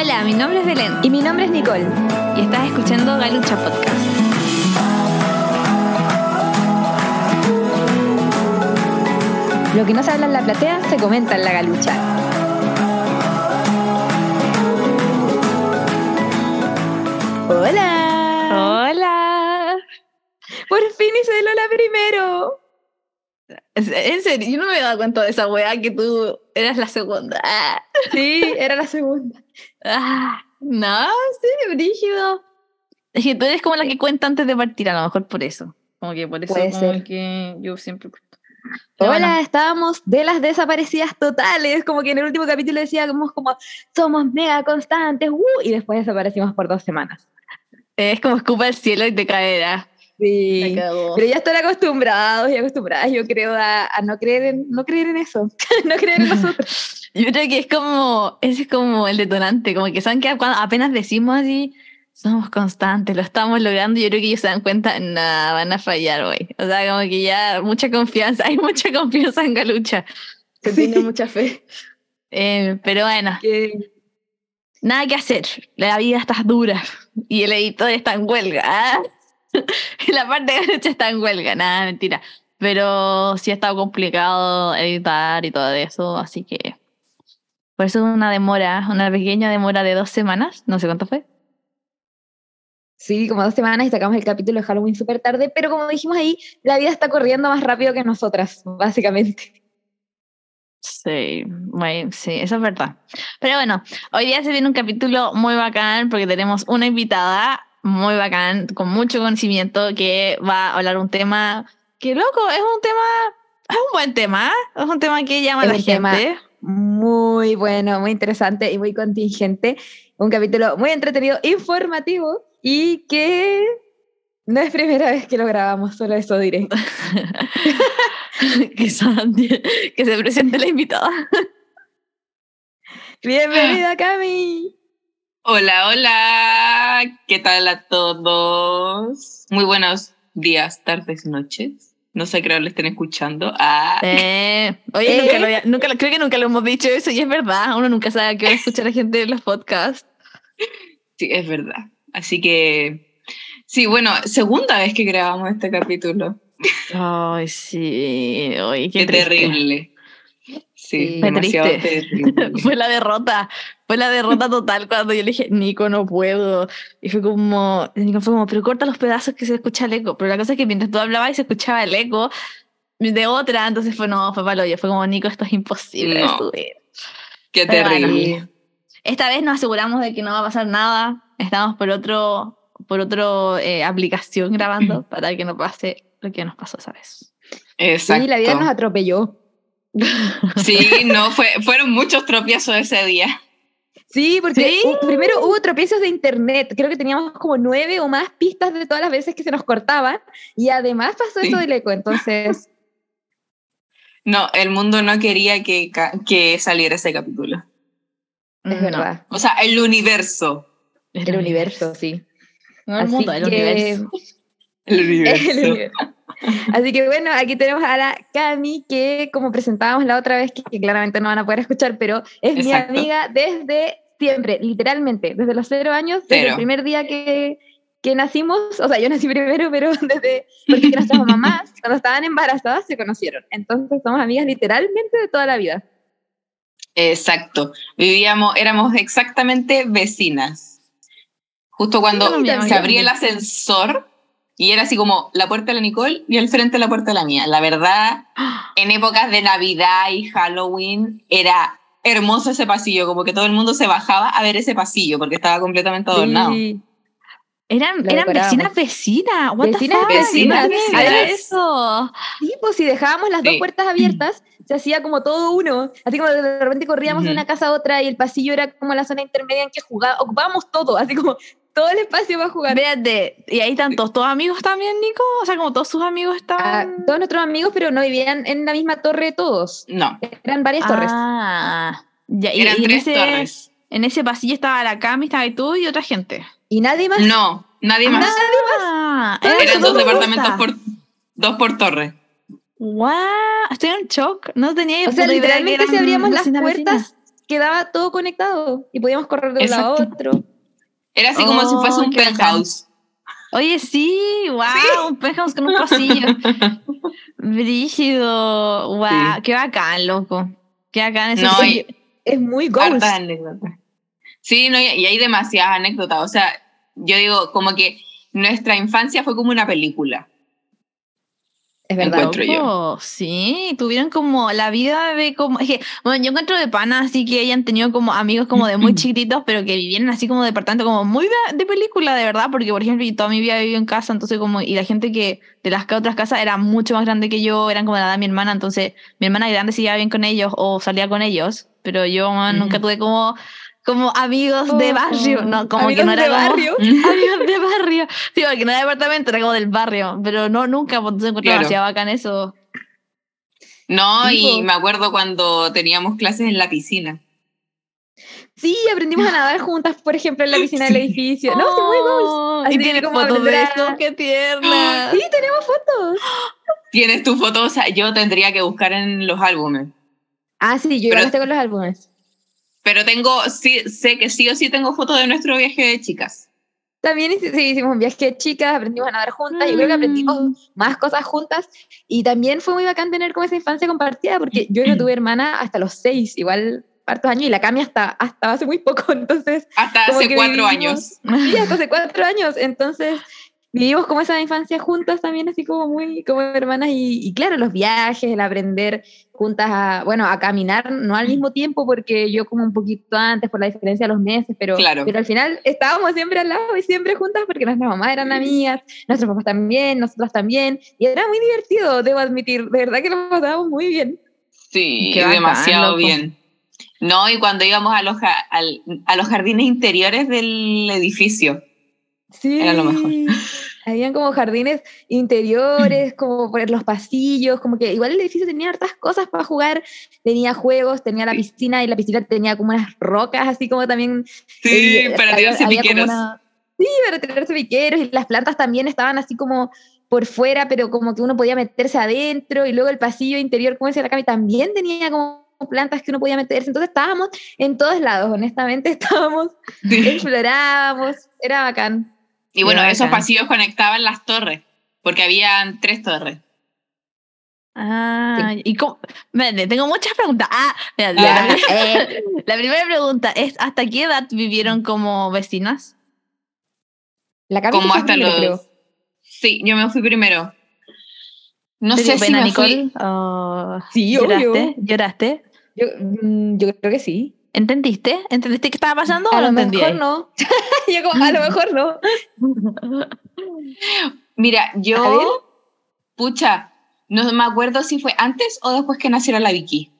Hola, mi nombre es Belén Y mi nombre es Nicole. y estás escuchando Galucha Podcast. Lo que no se habla en la platea se comenta en la galucha. ¡Hola! Hola. Por fin hice Lola primero. En serio, yo no me había dado cuenta de esa weá que tú eras la segunda. Sí, era la segunda. Ah, no, sí, brígido. Es que tú eres como la que cuenta antes de partir, a lo mejor por eso. Como que por eso Puede como ser. que yo siempre. Pero Hola, bueno, estábamos de las desaparecidas totales, como que en el último capítulo decíamos como somos mega constantes, ¡uh! y después desaparecimos por dos semanas. es como escupa el cielo y te caerá. Sí. Pero ya están acostumbrados y acostumbradas, yo creo, a, a no creer en, no creer en eso, no creer en nosotros. Yo creo que es como, ese es como el detonante, como que saben que cuando apenas decimos así, somos constantes, lo estamos logrando, yo creo que ellos se dan cuenta, nada, van a fallar hoy. O sea, como que ya mucha confianza, hay mucha confianza en Galucha, se Sí. tiene mucha fe. Eh, pero bueno, nada que hacer, la vida está dura y el editor está en huelga. ¿ah? La parte de Galucha está en huelga, nada, mentira. Pero sí ha estado complicado editar y todo eso, así que por eso una demora, una pequeña demora de dos semanas, no sé cuánto fue. Sí, como dos semanas y sacamos el capítulo de Halloween súper tarde, pero como dijimos ahí, la vida está corriendo más rápido que nosotras, básicamente. Sí, muy- sí, eso es verdad. Pero bueno, hoy día se viene un capítulo muy bacán porque tenemos una invitada muy bacán, con mucho conocimiento, que va a hablar un tema que, loco, es un tema, es un buen tema, es un tema que llama a la tema gente. Muy bueno, muy interesante y muy contingente. Un capítulo muy entretenido, informativo y que no es primera vez que lo grabamos, solo eso diré. que, Sandy- que se presente la invitada. Bienvenida, Cami. Hola, hola. ¿Qué tal a todos? Muy buenos días, tardes, noches. No sé, creo que lo estén escuchando. Ah, Eh, oye, ¿Eh? nunca lo había- nunca creo que nunca lo hemos dicho eso y es verdad, uno nunca sabe a qué hora escucha la gente de los podcasts. sí, es verdad. Así que, sí, bueno, segunda vez que grabamos este capítulo. Ay, sí, oye, qué, Qué, terrible. Sí, fue triste. terrible. Fue la derrota, fue la derrota total cuando yo le dije, Nico, no puedo. Y fue como, Nico fue como, pero corta los pedazos que se escucha el eco. Pero la cosa es que mientras tú hablabas y se escuchaba el eco de otra, entonces fue, no, fue palo. Yo fue como, Nico, esto es imposible de No. subir. Qué Pero bueno. terrible. Esta vez nos aseguramos de que no va a pasar nada. Estamos por otro, por otro eh, aplicación grabando para que no pase lo que nos pasó esa vez. Exacto. Sí, la vida nos atropelló. Sí, no, fue, fueron muchos tropiezos ese día. Sí, porque ¿Sí? primero hubo tropiezos de internet. Creo que teníamos como nueve o más pistas de todas las veces que se nos cortaban. Y además pasó Sí. eso del eco. Entonces, No, el mundo no quería que, que saliera ese capítulo. es No, verdad. O sea, el universo. el El universo, sí. No el Así mundo, el que- universo. El universo. El universo. Así que bueno, aquí tenemos a la Cami, que como presentábamos la otra vez, que, que claramente no van a poder escuchar, pero es mi Exacto. amiga desde siempre, literalmente, desde los cero años, desde Cero. el primer día que, que nacimos, o sea, yo nací primero, pero desde, porque nuestras mamás, cuando estaban embarazadas, se conocieron. Entonces somos amigas literalmente de toda la vida. Exacto. Vivíamos, éramos exactamente vecinas. Justo cuando Sí, mi se abría el ascensor y era así como la puerta de la Nicole y al frente la puerta de la mía. La verdad, en épocas de Navidad y Halloween era hermoso ese pasillo, como que todo el mundo se bajaba a ver ese pasillo porque estaba completamente adornado. Sí. Eran, eran vecinas vecinas. What Vecinas, the fuck? vecinas, ¿Dónde vecinas. era eso? Sí, pues si dejábamos las dos Sí. puertas abiertas, se hacía como todo uno. Así como de repente corríamos de Ujú. una casa a otra y el pasillo era como la zona intermedia en que jugábamos, ocupábamos todo, así como todo el espacio para jugar. Espérate, ¿y ahí están todos tus amigos también, Nico? O sea, como todos sus amigos Ah, estaban... todos nuestros amigos, pero no vivían en la misma torre todos. No, Eran varias torres. Ah, ya, y, eran y en, tres ese, torres. en ese pasillo estaba la Cami, estaba y tú y otra gente. Y nadie más. No, nadie más. Ah, Todos Eran dos departamentos por... dos por torre. ¡Wow! Estoy en shock. No tenía o sea, literalmente si abríamos las puertas, quedaba todo conectado y podíamos correr de un lado a otro. Era así como si Oh, fuese un bacán. penthouse. Oye, sí, wow, un penthouse con un pasillo. Brígido, wow, Sí. qué bacán, loco. Qué bacán ese No. Es muy ghost. Sí, no, y y hay demasiadas anécdotas. O sea, yo digo, como que nuestra infancia fue como una película. Es verdad. Encuentro yo. Sí, tuvieron como la vida de como. Es que, bueno, yo encuentro de pana, así que hayan tenido como amigos como de muy chiquititos, pero que vivieron así como departamento, como muy de, de película, de verdad, porque por ejemplo, yo toda mi vida vivido en casa, entonces como. Y la gente que de las ca- otras casas era mucho más grande que yo, eran como la edad de mi hermana, entonces mi hermana grande se llevaba bien con ellos o salía con ellos, pero yo man, nunca Ujú. tuve como. Como amigos de Oh, barrio, no, como que no era de como- barrio. amigos de barrio. Sí, porque no era departamento, era como del barrio. Pero no, nunca, pues encuentro Claro. demasiado bacán eso. No, y me acuerdo cuando teníamos clases en la piscina. Sí, aprendimos a nadar juntas, por ejemplo, en la piscina del edificio. No, sí, muy ghost. Oh, Así Y tiene como fotos de eso, qué tierna. Sí, tenemos fotos. ¿Tienes tu foto? O sea, yo tendría que buscar en los álbumes. Ah, sí, yo Pero- igual tengo los álbumes. Pero tengo, sí, sé que sí o sí tengo fotos de nuestro viaje de chicas. También hicimos un viaje de chicas, aprendimos a nadar juntas. Yo creo que aprendimos Mm. más cosas juntas. Y también fue muy bacán tener como esa infancia compartida, porque yo no tuve hermana hasta los seis, igual hartos años, y la Cami hasta, hasta hace muy poco. Entonces, Hasta hace cuatro vivimos- años. sí, hasta hace cuatro años. Entonces, vivimos como esa infancia juntas también, así como muy como hermanas. Y, y claro, los viajes, el aprender juntas a, bueno, a caminar, no al mismo tiempo, porque yo como un poquito antes por la diferencia de los meses, pero, Claro. pero al final estábamos siempre al lado y siempre juntas porque nuestras mamás eran amigas, nuestros papás también, nosotras también. Y era muy divertido, debo admitir, de verdad que lo pasábamos muy bien. Sí, Qué demasiado bien. No, y cuando íbamos a los, ja- al- a los jardines interiores del edificio. Sí. Era lo mejor. Habían como jardines interiores, como por los pasillos, como que igual el edificio tenía hartas cosas para jugar, tenía juegos, tenía la piscina y la piscina tenía como unas rocas, así como también... Sí, eh, para tirarse piqueros. una- Sí, para tirarse piqueros y las plantas también estaban así como por fuera, pero como que uno podía meterse adentro y luego el pasillo interior, como decía la Cami, también tenía como plantas que uno podía meterse, entonces estábamos en todos lados, honestamente estábamos, Sí. explorábamos, era bacán. Y bueno, Qué esos bacán. pasillos conectaban las torres, porque habían tres torres. Ah, y cómo, Espérate, tengo muchas preguntas. Ah, mira, la. Eh, la primera pregunta es, ¿hasta qué edad vivieron como vecinas? La Como hasta primero, los... creo. Sí, yo me fui primero. No ¿Te sé dio si pena, me fui- Nicole? Oh, Sí, ¿Lloraste? obvio. ¿Lloraste? Yo, mm, yo creo que sí. ¿Entendiste? ¿Entendiste qué estaba pasando A lo mejor no. yo como, a lo mejor no. Mira, yo... Pucha, no me acuerdo si fue antes o después que naciera la Vicky.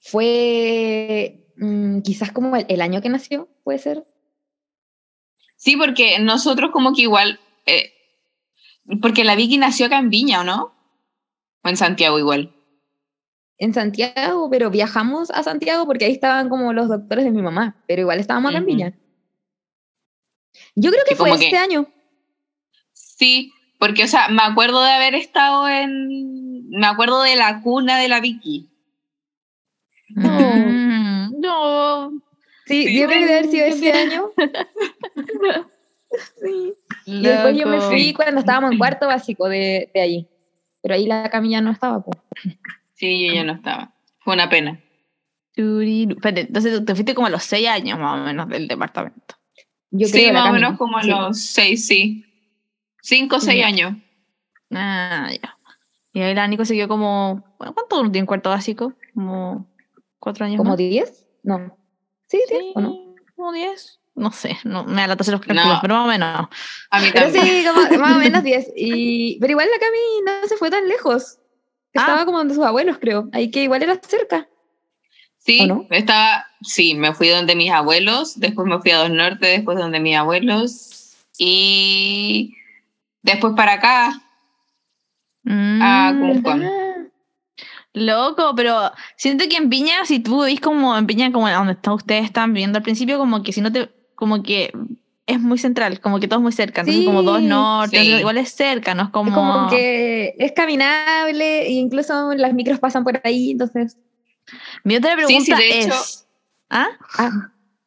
Fue mm, quizás como el, el año que nació, puede ser. Sí, porque nosotros como que igual... eh, porque la Vicky nació acá en Viña, ¿o no? O en Santiago igual. En Santiago, pero viajamos a Santiago porque ahí estaban como los doctores de mi mamá, pero igual estábamos acá en. Viña. Yo creo que Sí, fue que- este año. Sí, porque, o sea, me acuerdo de haber estado en... Me acuerdo de la cuna de la Vicky. Mm, no. Sí, Sí, yo creo que debe haber sido ese año. sí. Y Loco. después yo me fui cuando estábamos en cuarto básico de, de allí. Pero ahí la camilla no estaba. po. Sí, yo ya no estaba. Fue una pena. Espérate, entonces te fuiste como a los seis años más o menos del departamento. Yo sí, creo, la más o menos como a Sí. los seis, sí. Cinco o seis Sí. años. Ah, ya. Y ahí la Nico se quedó como. bueno, ¿Cuánto uno tiene en cuarto básico? Como cuatro años. ¿Como más? 10? No. Sí, 10 Sí, o no. como diez. No sé, no, me da la los cálculos, No. pero más o menos. A mí Pero también. sí, como, más o menos 10. Y, pero igual la Cami no se fue tan lejos. Ah. Estaba como donde sus abuelos, creo. Ahí que igual era cerca. Sí, estaba, sí, me fui donde mis abuelos, después me fui a Dos Norte, después donde mis abuelos y después para acá. Ah, Mm, Concón. ¿verdad? Loco, pero siento que en Piña, si tú vivís como en Piña, como donde está- ustedes están viviendo al principio, como que si no te, como que es muy central, como que todo es muy cerca, entonces como dos Sí, norte, sí. igual es cerca, no es como... Es como que es caminable e incluso las micros pasan por ahí, entonces Mi otra Sí, pregunta sí, de hecho- es. ¿Ah? Ah,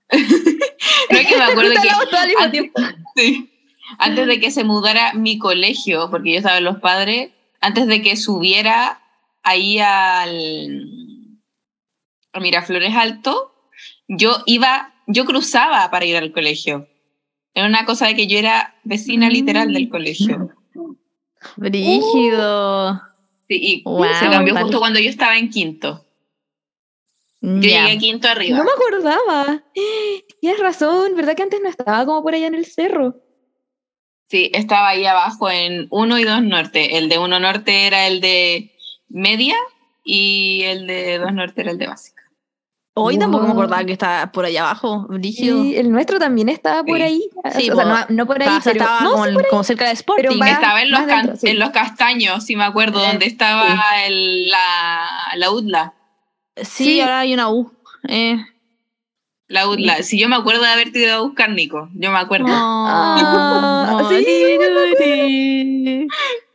No es que me acuerdo que Hablamos todo al mismo antes, tiempo. sí, antes de que se mudara mi colegio, porque yo estaba en los padres, antes de que subiera ahí al a Miraflores Alto, yo iba, yo cruzaba para ir al colegio. Era una cosa de que yo era vecina Mm. literal del colegio. Brígido. Sí, y Wow, se cambió tal. justo cuando yo estaba en quinto. Yo llegué a quinto arriba. No me acordaba. Tienes razón, ¿verdad que antes no estaba como por allá en el cerro? Sí, estaba ahí abajo en 1 y 2 norte. El de 1 norte era el de media y el de 2 norte era el de básica. Hoy tampoco me Wow. acordaba que estaba por allá abajo. Brígido. Sí, el nuestro también estaba por Sí. ahí. Sí, o sea, no, no por ahí, Estaba, pero estaba no, sí, por ahí. como cerca de Sporting. Estaba en los, dentro, sí. en los castaños, si me acuerdo, donde estaba el, la, la UDLA. sí, sí. ahora hay una U. Eh. La UDLA. Si yo me acuerdo de haberte ido a buscar, Nico. Yo me acuerdo. Ah, sí, sí.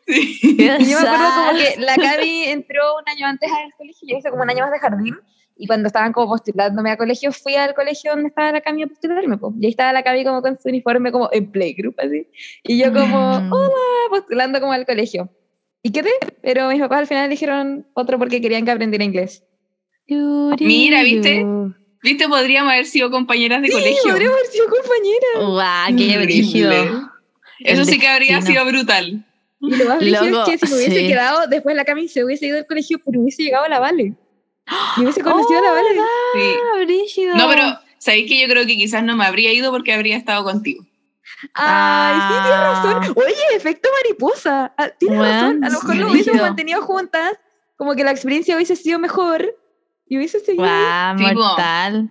Sí. Y yo me acuerdo como que la Cami entró un año antes al colegio, yo hice como un año más de jardín, y cuando estaban como postulándome a colegio, fui al colegio donde estaba la Cami a postularme, po. y ahí estaba la Cami como con su uniforme como en playgroup, así, y yo como, Mm. hola, postulando como al colegio. Y quedé, pero mis papás al final eligieron otro porque querían que aprendiera inglés. Mira, ¿viste? ¿Viste? Podríamos haber sido compañeras de Sí, colegio. podríamos haber sido compañeras. Guau, qué brígido. Eso El sí que habría sido brutal. Y lo más Loco, es que si me hubiese sí. quedado, después la Cami se hubiese ido al colegio, pero hubiese llegado a la Vale. Y hubiese conocido a la Oh, Vale. Sí. Ah, brígido. No, pero ¿sabéis que yo creo que quizás no me habría ido porque habría estado contigo? Ay, sí, tienes Ah. razón. Oye, efecto mariposa. Ah, Tienes razón. A lo mejor sí, lo hubiésemos mantenido juntas, como que la experiencia hubiese sido mejor y hubiese seguido. Sí, po. mortal.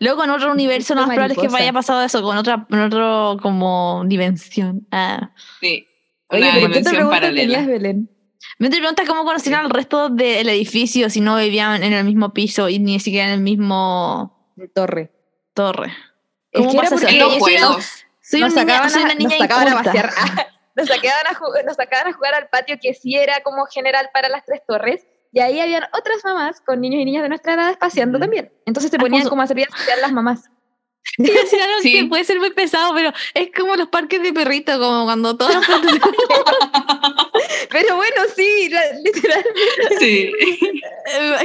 Luego en otro universo lo más probable es que vaya pasado eso, con otra, en otro como dimensión. Ah. Sí. Oye, pero ¿qué otra dimensión pregunta paralela. tenías, Belén? Me te preguntas cómo conocían al resto del edificio si no vivían en el mismo piso y ni siquiera en el mismo torre. torre. Es ¿Cómo que era pasa eso? porque soy una- juegos. Soy, nos una niña, soy una nos a. Ah, nos, sacaban a jugar, nos sacaban a jugar al patio que sí era como general para las tres torres. Y ahí habían otras mamás con niños y niñas de nuestra edad paseando también. Entonces se Ah, ponían como- como a servir a las mamás. Algo Sí. que puede ser muy pesado, pero es como los parques de perritos, como cuando todos los perritos- Pero bueno, sí, literalmente. Sí.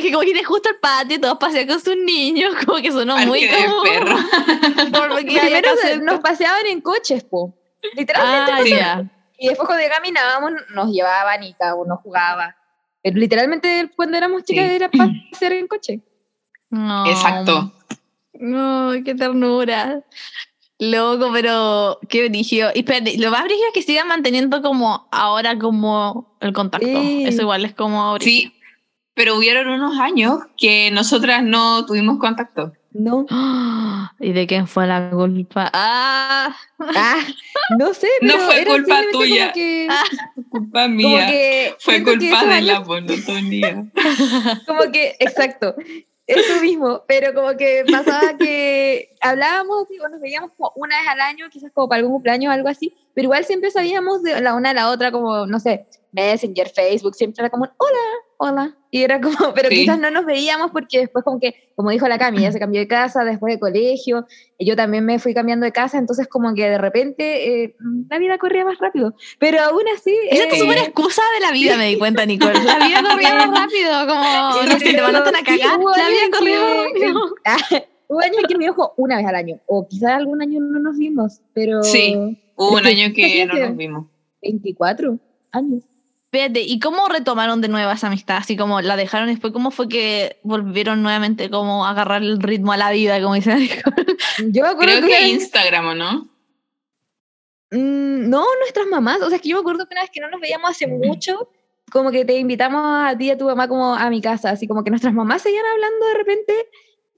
Que como que tienes justo el patio, todos pasean con sus niños, como que sonó muy Parque como... perro. Por lo que había que Primero nos paseaban en coches, po. Literalmente. Ah, ya. Y después cuando caminábamos nos llevaban y cada uno jugaba. Pero literalmente cuando éramos chicas Sí. era pasear en coche. No. Exacto. No, qué ternura. Loco, pero qué brígido. Y espérate, lo más brígido es que sigan manteniendo como ahora como el contacto. Sí. Eso igual es como brígido. Sí. Pero hubieron unos años que nosotras no tuvimos contacto. No. ¿Y de quién fue la culpa? ¡Ah! Ah, no sé, No fue era culpa tuya. Que, Ah, Culpa mía. que Fue que culpa de la monotonía. como que, exacto, eso mismo, pero como que pasaba que hablábamos y nos veíamos como una vez al año, quizás como para algún cumpleaños o algo así, pero igual siempre sabíamos de la una a la otra, como, no sé, Messenger, Facebook, siempre era como, un, hola, hola, y era como, pero Sí. quizás no nos veíamos porque después como que, como dijo la Cami, ella se cambió de casa después de colegio, y yo también me fui cambiando de casa, entonces como que de repente eh, la vida corría más rápido, pero aún así... Esa es tu eh, súper excusa de la vida, me di cuenta, Nicole. La vida corría más rápido, como, no sé, te mandaste a cagar, la vida corría más rápido. Ah, Hubo años que me dijo una vez al año, o quizás algún año no nos vimos, pero Sí. Hubo un año que no nos vimos. 24 años. Espérate, ¿y cómo retomaron de nuevo esa amistad? Así como la dejaron después, ¿cómo fue que volvieron nuevamente como a agarrar el ritmo a la vida, como dice Nicole? Yo me acuerdo Creo que, que Instagram, ¿o no? Mm, no, nuestras mamás, o sea, es que yo me acuerdo que una vez que no nos veíamos hace mucho, como que te invitamos a ti y a tu mamá como a mi casa, así como que nuestras mamás seguían hablando de repente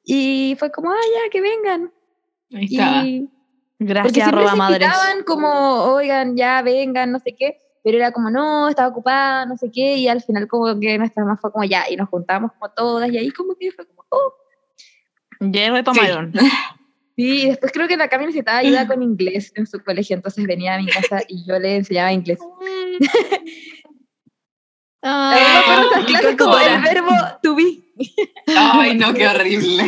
y fue como, ah, ya, que vengan. Ahí estaba. Y, porque Gracias, siempre arroba se madres. invitaban como, oigan, ya vengan, no sé qué, pero era como, no, estaba ocupada, no sé qué, y al final como que nuestra mamá fue como, ya, y nos juntamos como todas, y ahí como que fue como, oh. Ya retomaron. Sí, y después creo que la Cami necesitaba ayuda con inglés en su colegio, entonces venía a mi casa y yo le enseñaba inglés. De clases como el verbo to be. Ay, no, qué horrible.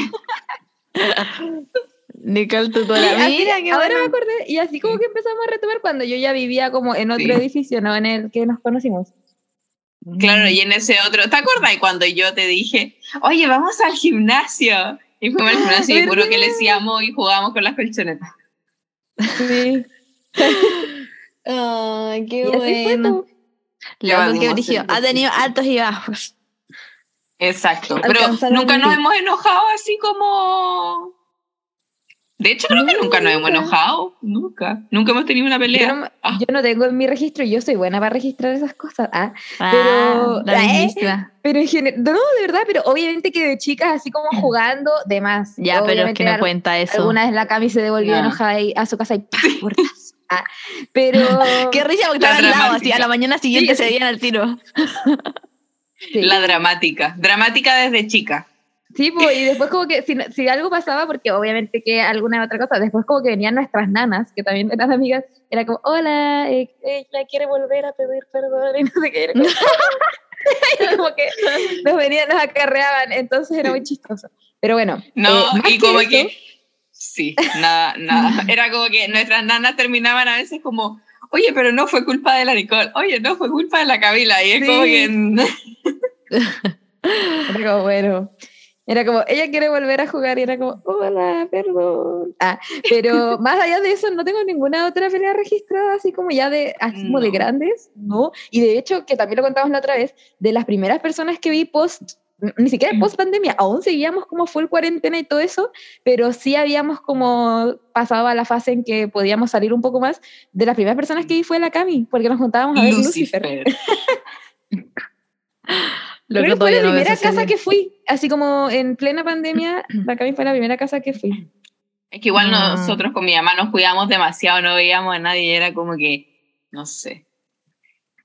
Nicole Sí, tutora. así- Mira, qué ahora me acordé, y así como que empezamos a retomar cuando yo ya vivía como en otro Sí. edificio, ¿no? En el que nos conocimos. Claro, y en ese otro, ¿te acuerdas cuando yo te dije, oye, vamos al gimnasio? Y fuimos al gimnasio y puro que le decíamos y jugábamos con las colchonetas. Sí. Ay, qué Y así fue, bueno. po. Loco, qué el Ha tenido altos y bajos. Exacto, pero nunca nos hemos enojado así como... De hecho, creo que No, nunca nos hemos nunca. enojado, nunca. Nunca hemos tenido una Yo pelea. no, Ah. yo no tengo en mi registro, yo soy buena para registrar esas cosas. Ah, Ah, Pero- la ¿eh? pero en general, no, de verdad, pero obviamente que de chicas así como jugando, de más. Ya, pero es que no cuenta eso. Alguna vez la Cami se devolvió No. enojada y- a su casa y ¡pah! portazo. Ah, pero. Qué risa porque La estaba al lado, así a la mañana siguiente Sí. se veían al tiro. sí. La dramática, dramática desde chica. Sí, pues, y después como que si, si algo pasaba, porque obviamente que alguna otra cosa, después como que venían nuestras nanas, que también eran amigas, era como, hola, eh, ella quiere volver a pedir perdón y no sé qué. Y como que nos venían, nos acarreaban, entonces era muy chistoso. Pero bueno, No, eh, y como que... Sí, nada, nada. Era como que nuestras nanas terminaban a veces como, oye, pero no fue culpa de la Nicole, oye, no fue culpa de la Camila. Y es Sí. como que... Como, bueno. Era como, ella quiere volver a jugar y era como, hola, perdón. Ah, pero más allá de eso, no tengo ninguna otra pelea registrada, así como ya de, así como de No. grandes, ¿no? Y de hecho, que también lo contamos la otra vez, de las primeras personas que vi post, ni siquiera post pandemia, aún seguíamos como full cuarentena y todo eso, pero sí habíamos como pasado a la fase en que podíamos salir un poco más. De las primeras personas que vi fue la Cami, porque nos juntábamos a ver Lucifer. Lucifer. Lo Creo que fue la no primera casa serie. que fui, así como en plena pandemia, la Cami fue la primera casa que fui. Es que igual Mm. nosotros con mi mamá nos cuidábamos demasiado, no veíamos a nadie, era como que, no sé.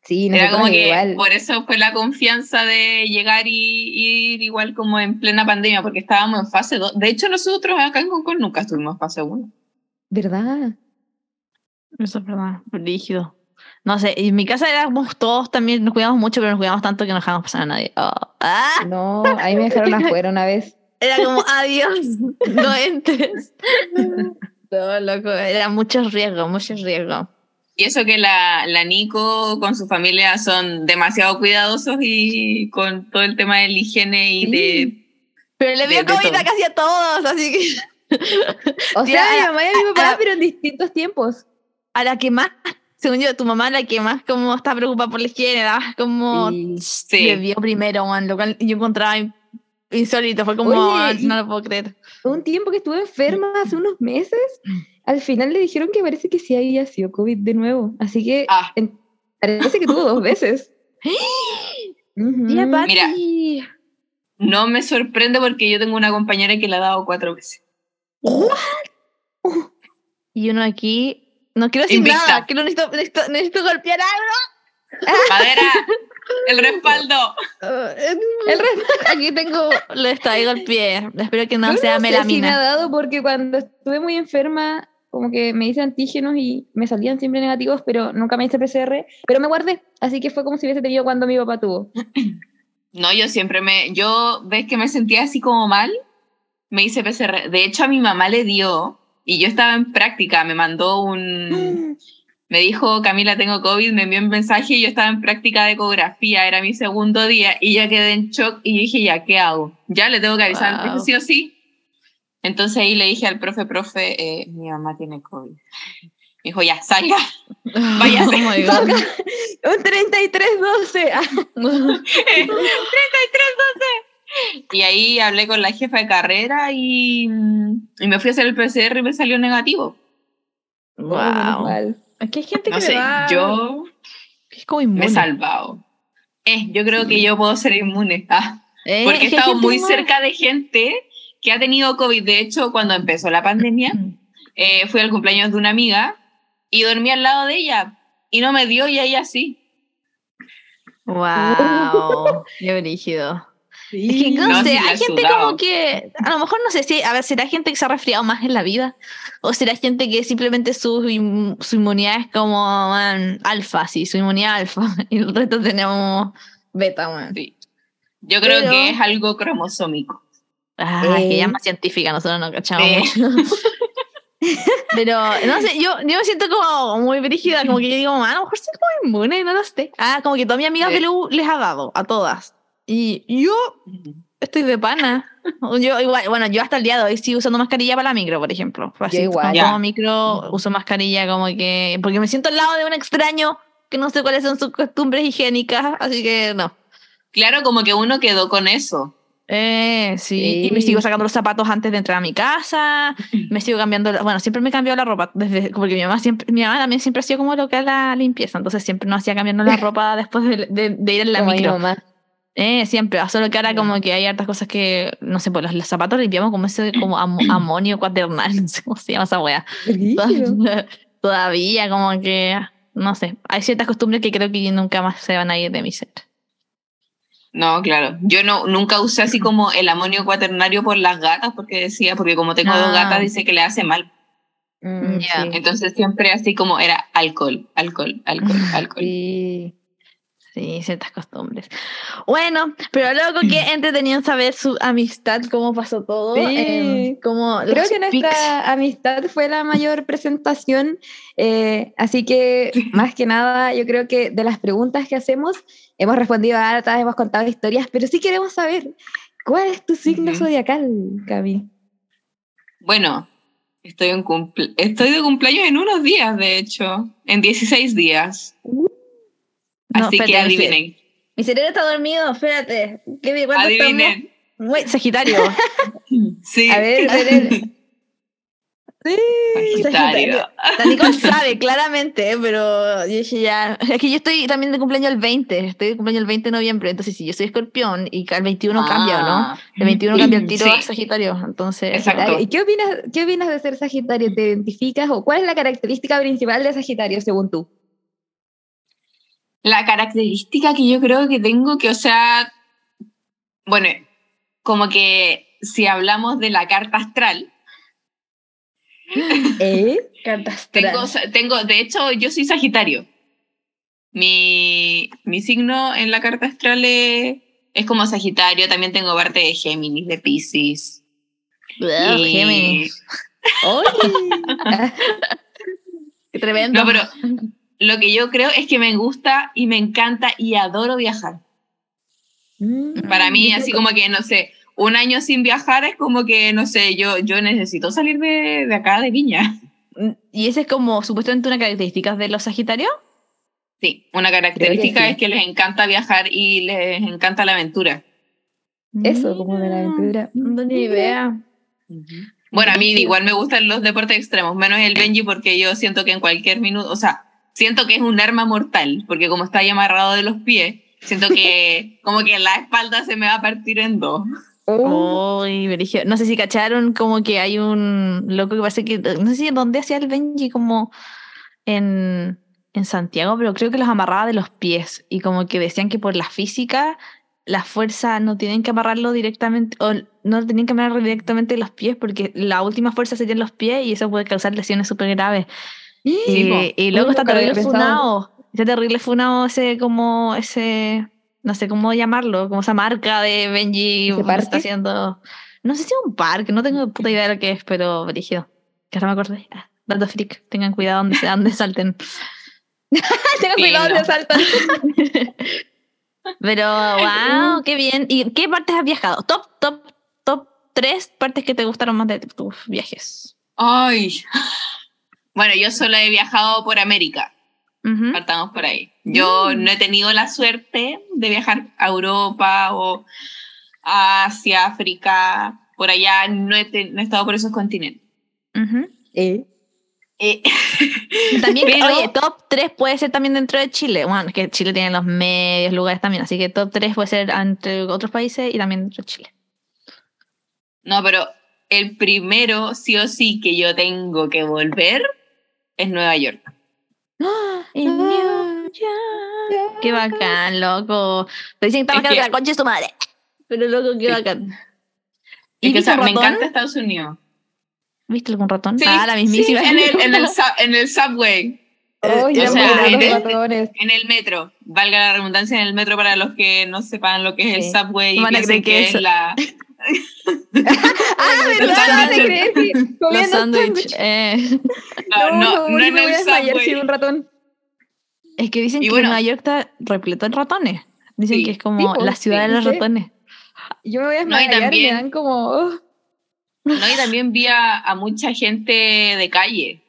Sí, Era nosotros como que igual. por eso fue la confianza de llegar y y ir igual como en plena pandemia, porque estábamos en fase 2. De hecho, nosotros acá en Concon nunca estuvimos en fase 1. ¿Verdad? Eso es verdad, rígido. No sé, y en mi casa éramos todos también, nos cuidamos mucho, pero nos cuidamos tanto que no dejamos pasar a nadie. Oh. ¡Ah! No, ahí me dejaron afuera una vez. Era como, adiós, no entres. No, loco, era mucho riesgo, mucho riesgo. Y eso que la, la Nico con su familia son demasiado cuidadosos y con todo el tema de la higiene y Sí. de... Pero le dio COVID todo. a casi a todos, así que O sea, mi a- mamá y mi papá, a- pero en distintos tiempos. a la que más, según yo, tu mamá la que más como está preocupada por la higiene, la más como Sí. Le vio primero, man, lo cual yo encontraba in- insólito, fue como, Oye, ah, no lo puedo creer. Un tiempo que estuve enferma hace unos meses, al final le dijeron que parece que sí había sido COVID de nuevo. Así que Ah, en- parece que tuvo dos veces. Tía Pati. Mira. no me sorprende porque yo tengo una compañera que la ha dado cuatro veces. Y uno aquí, no quiero decir Invicta. nada, que no necesito, necesito, necesito golpear algo. Madera, el respaldo. El resto Aquí tengo, lo está, ahí golpeé. Espero que no Yo sea no sé si me ha melamina. dado porque cuando estuve muy enferma, como que me hice antígenos y me salían siempre negativos, pero nunca me hice PCR, pero me guardé, así que fue como si hubiese tenido cuando mi papá tuvo. No, yo siempre me, yo ves que me sentía así como mal, me hice PCR. De hecho, a mi mamá le dio, y yo estaba en práctica, me mandó un, me dijo, Camila, tengo COVID, me envió un mensaje y yo estaba en práctica de ecografía, era mi segundo día, y ya quedé en shock y dije, ya, ¿qué hago? Ya le tengo que avisar al Wow. profe sí o sí. Entonces ahí le dije al profe, profe, eh, mi mamá tiene COVID. Me dijo, ya, salga. Váyase. Oh my God. Un 3312. 3312. Y ahí hablé con la jefa de carrera y, mm, y me fui a hacer el PCR y me salió negativo. Wow. mal. Aquí hay gente No que sé, da- yo es como me inmune. he salvado. Eh, yo creo que yo puedo ser inmune. Ah, Eh, porque he estado muy cerca de gente que ha tenido COVID. De hecho, cuando empezó la pandemia, eh, fui al cumpleaños de una amiga y dormí al lado de ella. Y no me dio y ella sí. Wow, qué brígido. Es que no, No, sé, sí, la hay gente sudado. como que, a lo mejor no sé si, a ver, será gente que se ha resfriado más en la vida, o será gente que simplemente su, su inmunidad es como man, alfa, sí, su inmunidad alfa, y el resto tenemos beta, weón. Sí. Yo creo Pero- que es algo cromosómico. Ah, que Eh. ella es más científica, nosotros no cachamos Sí. mucho. Pero, no sé, yo, yo me siento como muy brígida, como que yo digo, "Ah, a lo mejor soy como inmune, no lo sé. Ah, como que todas mis amigas Sí. de Lu les ha dado, a todas. Y yo estoy de pana. Yo igual, bueno, yo hasta el día de hoy sigo usando mascarilla para la micro, por ejemplo. Así, igual. cuando Ya. tomo micro, uso mascarilla como que, porque me siento al lado de un extraño que no sé cuáles son sus costumbres higiénicas, así que no. Claro, como que uno quedó con eso. Eh, sí. Y me sigo sacando los zapatos antes de entrar a mi casa. Me sigo cambiando. la- Bueno, siempre me he cambiado la ropa. Desde, porque mi mamá, siempre, mi mamá también siempre ha sido como lo que es la limpieza. Entonces siempre nos hacía cambiarnos la ropa después de, de- de ir en la Como mi micro. mamá. Eh, siempre. Solo que ahora como que hay hartas cosas que, no sé, pues los, los zapatos limpiamos como ese como am- amonio cuaternal. No sé cómo se llama esa wea. Todavía como que, no sé. Hay ciertas costumbres que creo que nunca más se van a ir de mi ser. No, claro. Yo no, nunca usé así como el amonio cuaternario por las gatas, porque decía, porque como tengo dos Ah. gatas, dice que le hace mal. Mm, Ya. sí. Entonces siempre así como era alcohol, alcohol, alcohol, alcohol. Sí. Sí, ciertas costumbres. Bueno, pero loco que entretenido saber su amistad, cómo pasó todo. Sí. em, cómo Creo que pics. nuestra amistad fue la mayor presentación, eh, así que más que nada yo creo que de las preguntas que hacemos hemos respondido a hartas, hemos contado historias, pero sí queremos saber, ¿cuál es tu signo Ujú. zodiacal, Cami? Bueno, estoy, en cumple- estoy de cumpleaños en unos días, de hecho, en 16 días. No, Así que espérate, adivinen, Mi cerebro está dormido, espérate. ¿Qué, adivinen. Wait, Sagitario. Sí. A ver, a ver, sí, Sagitario. La Nicole sabe claramente, eh, pero yo dije ya. Es que yo estoy también de cumpleaños el 20. Estoy de cumpleaños el 20 de noviembre. Entonces, si yo soy escorpión y el 21 cambia, ¿no? Ah. El 21 cambia el tiro Sí. a Sagitario. Entonces, Exacto. ¿Y qué opinas, qué opinas de ser Sagitario? ¿Te identificas o cuál es la característica principal de Sagitario según tú? La característica que yo creo que tengo que, o sea, bueno, como que si hablamos de la carta astral, ¿Eh? carta astral. tengo, tengo de hecho, yo soy Sagitario. Mi, mi signo en la carta astral es, es como Sagitario, también tengo parte de Géminis, de Pisces. Y- Géminis. Qué tremendo. No, pero lo que yo creo es que me gusta y me encanta y adoro viajar. Mm, Para mí, yo así como que, no sé, un año sin viajar es como que, no sé, yo, yo necesito salir de, de acá, de Viña. ¿Y ese es como supuestamente una característica de los Sagitarios? Sí, una característica sí. es que les encanta viajar y les encanta la aventura. Eso, como de la aventura. No tenía idea. Bueno, a mí igual me gustan los deportes extremos, menos el Benji porque yo siento que en cualquier minuto, o sea, siento que es un arma mortal, porque como está ahí amarrado de los pies, siento que como que la espalda se me va a partir en dos. Oh, Uy, brígido. No sé si cacharon como que hay un loco que parece que, no sé si dónde hacía el Benji, como en, en Santiago, pero creo que los amarraba de los pies y como que decían que por la física, la fuerza no tienen que amarrarlo directamente, o no tenían que amarrar directamente de los pies porque la última fuerza sería en los pies y eso puede causar lesiones súper graves. Sí, y, luego está terrible funado. Está terrible funado ese, como ese, no sé cómo llamarlo, como esa marca de Benji ¿Ese que está haciendo. No sé si es un parque, no tengo puta idea de lo que es, pero brígido. Que ahora me acordé. Ah, dato freak, tengan cuidado donde, donde salten. tengo Sí, cuidado no. de saltar. Pero, wow, qué bien. ¿Y qué partes has viajado? Top, top, top tres partes que te gustaron más de tus viajes. Ay. Bueno, yo solo he viajado por América. Ujú. Partamos por ahí. Yo Mm. no he tenido la suerte de viajar a Europa o a Asia, África, por allá. No he, te- no he estado por esos continentes. ¿Eh? Eh, También, Pero- oye, top 3 puede ser también dentro de Chile. Bueno, es que Chile tiene los medios lugares también, así que top 3 puede ser entre otros países y también dentro de Chile. no, pero el primero, sí o sí, que yo tengo que volver es Nueva York. In New York. Qué bacán, loco. Te dicen que está caro que la concha de su madre. Pero loco, qué bacán. Es ¿Y que, o sea, me encanta Estados Unidos. ¿Viste algún ratón? Sí, ah, la mismísima. sí, en, el, en, el, en el subway. Oh, o sea, en el-. En metro, valga la redundancia, en el metro para los que no sepan lo que es Sí. el subway y Van a piensen creer que que es la... Ah, Los ¿verdad? ¿Te crees que Los comiendo sándwiches. sándwich? eh. No, no, no, no, en a el desmayar veo un ratón. Es que dicen Y que bueno. Nueva York está repleto de ratones. Dicen Sí. que es como Sí, la pues, ciudad sí, de los sí. ratones. Yo me voy a No, y desmayar y me también- dan como... oh. No, y también vi a, a mucha gente de calle.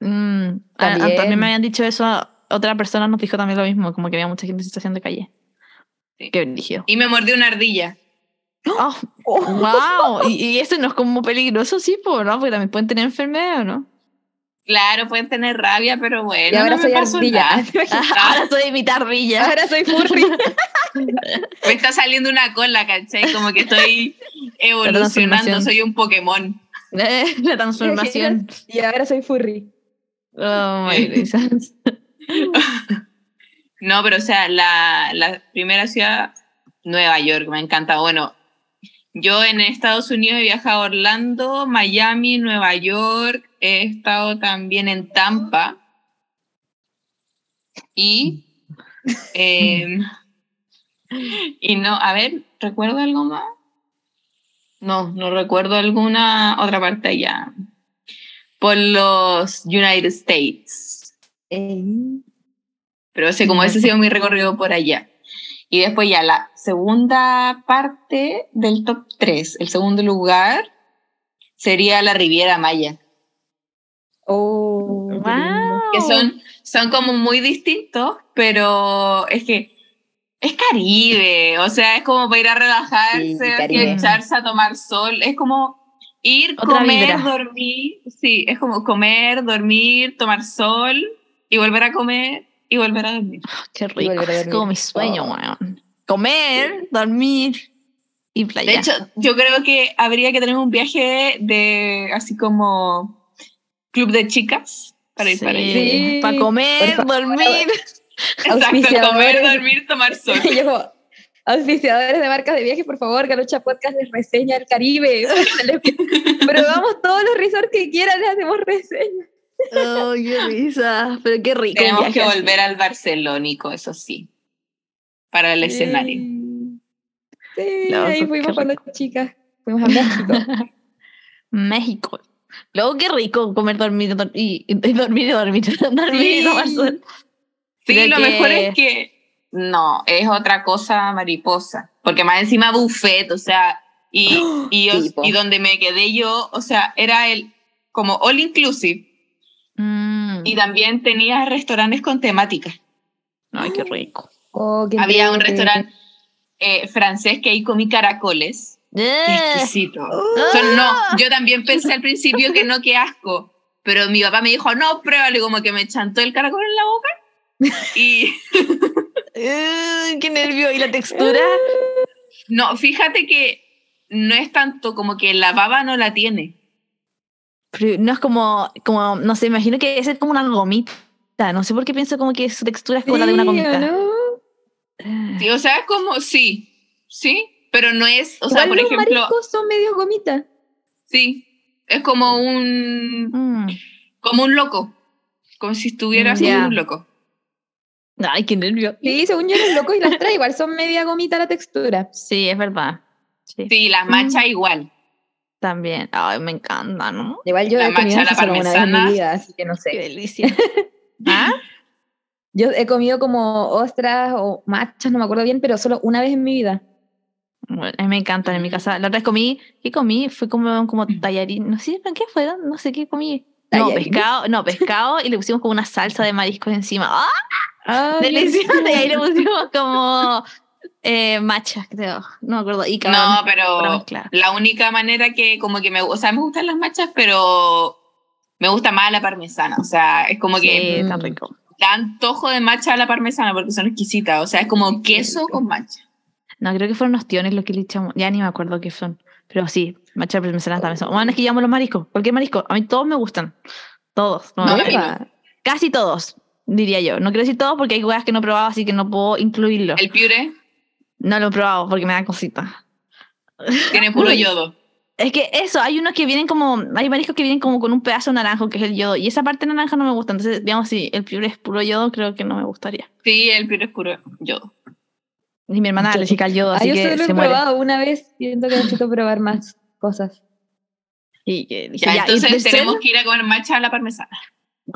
Mm, a- También. a- también me habían dicho eso. Otra persona nos dijo también lo mismo, como que había mucha gente en situación de calle. Sí. Qué brígido. Y me mordió una ardilla. Oh, wow. ¿Y, y eso no es como peligroso, sí, po, ¿no? Porque también pueden tener enfermedad, ¿o no? Claro, pueden tener rabia, pero bueno, Y ahora no soy ardilla. Ahora soy mitad ardilla. Ahora soy furry. Me está saliendo una cola, ¿cachai? Como que estoy evolucionando, soy un Pokémon. Eh, La transformación. y ahora soy furry. Oh, my. No, pero o sea, la, la primera ciudad, Nueva York, me encanta. Bueno, yo en Estados Unidos he viajado a Orlando, Miami, Nueva York, he estado también en Tampa. Y. eh, y no, a ver, ¿recuerdo algo más? No, no recuerdo alguna otra parte allá. Por los United States. Pero ese, como ese ha sido mi recorrido por allá. Y después ya la segunda parte del top 3, el segundo lugar, sería la Riviera Maya. Oh. Wow. Que son, son como muy distintos, pero es que es Caribe. O sea, es como para ir a relajarse, Sí, a echarse a tomar sol. Es como ir, Otra comer, vibra. dormir. Sí, es como comer, dormir, tomar sol y volver a comer y volver a dormir. Qué rico. Es como mi sueño, Oh. weón. Comer, dormir y playa. De hecho, yo creo que habría que tener un viaje de así como club de chicas para ir para allá. Sí. Para comer, Por dormir. Exacto, comer, dormir, tomar sol. Yo auspiciadores de marcas de viajes, por favor, Galucha Podcast les reseña el Caribe. Pero vamos todos los resorts que quieran, les hacemos reseña. Oh, qué risa. Pero qué rico. Tenemos viaje que así. volver al barcelónico, eso sí, para el escenario. Sí, No, ahí fuimos cuando rico. chicas. Fuimos a México. México. Luego, qué rico comer, dormir dor- y, y dormir y dormir. dormir y Sí. tomar sol. Sí, Creo lo que- mejor es que no, es otra cosa mariposa, porque más encima buffet, o sea, y, y, os- y donde me quedé yo, o sea, era el como all inclusive. Y también tenía restaurantes con temática. Ay, qué rico. Oh, qué Había un restaurante eh, francés que ahí comí caracoles. Qué Eh, exquisito. Oh. Son- no, yo también pensé al principio que no, qué asco. Pero mi papá me dijo, no, pruébale, como que me chantó el caracol en la boca. Y eh, qué nervio. ¿Y la textura? no, fíjate que no es tanto como que la baba no la tiene. Pero no es como, como, no sé, imagino que es como una gomita. No sé por qué pienso como que su textura es como la de una Sí, ¿o gomita. no? Sí, o sea, como, sí, sí, pero no es, o sea, por los ejemplo, mariscos son medio gomitas. sí, es como un, mm. como un loco, como si estuvieras Mm, un loco. Ay, qué nervio. Sí, según yo los locos y las trae, igual son media gomita la textura. Sí, es verdad. Sí, Sí, las machas igual. También. Ay, me encanta, ¿no? Igual yo La he comido macha, la una vez en mi vida, así que no Qué sé. delicia. ¿Ah? Yo he comido como ostras o machas, no me acuerdo bien, pero solo una vez en mi vida. Bueno, a mí me encantan en mi casa. La otra vez comí, ¿qué comí? Fue como, como tallarín, no sé, ¿qué fueron? No sé qué comí. No, pescado, no, pescado y le pusimos como una salsa de mariscos encima. ¡Ah! Delicioso. Y ahí le pusimos como eh, creo. No me acuerdo. Y cabrón. No, pero la única manera que como que me, o sea, me gustan las machas, pero me gusta más la parmesana, o sea, es como Sí, que está Mm. rico. da antojo de macha a la parmesana porque son exquisitas, o sea, es como queso con macha. No, creo que fueron ostiones los que le echamos. Ya ni me acuerdo qué son. Pero sí, machas parmesanas también son. Bueno, es que llevamos los mariscos. Cualquier marisco. A mí todos me gustan. Todos. No, No. Casi todos, diría yo. No quiero decir todos porque hay cosas que no he probado, así que no puedo incluirlo. El piure No lo he probado porque me da cosita. tiene puro yodo. Es que eso, hay unos que vienen como, hay mariscos que vienen como con un pedazo naranjo, que es el yodo, y esa parte naranja no me gusta, entonces, digamos, si el piure es puro yodo, creo que no me gustaría. Sí, el piure es puro yodo. Y mi hermana le chica el yodo, Ah, así yo que solo lo se he muere. probado una vez. Siento que necesito probar más cosas. Y que Ya, ya, y entonces tercero, tenemos que ir a comer matcha a la parmesana.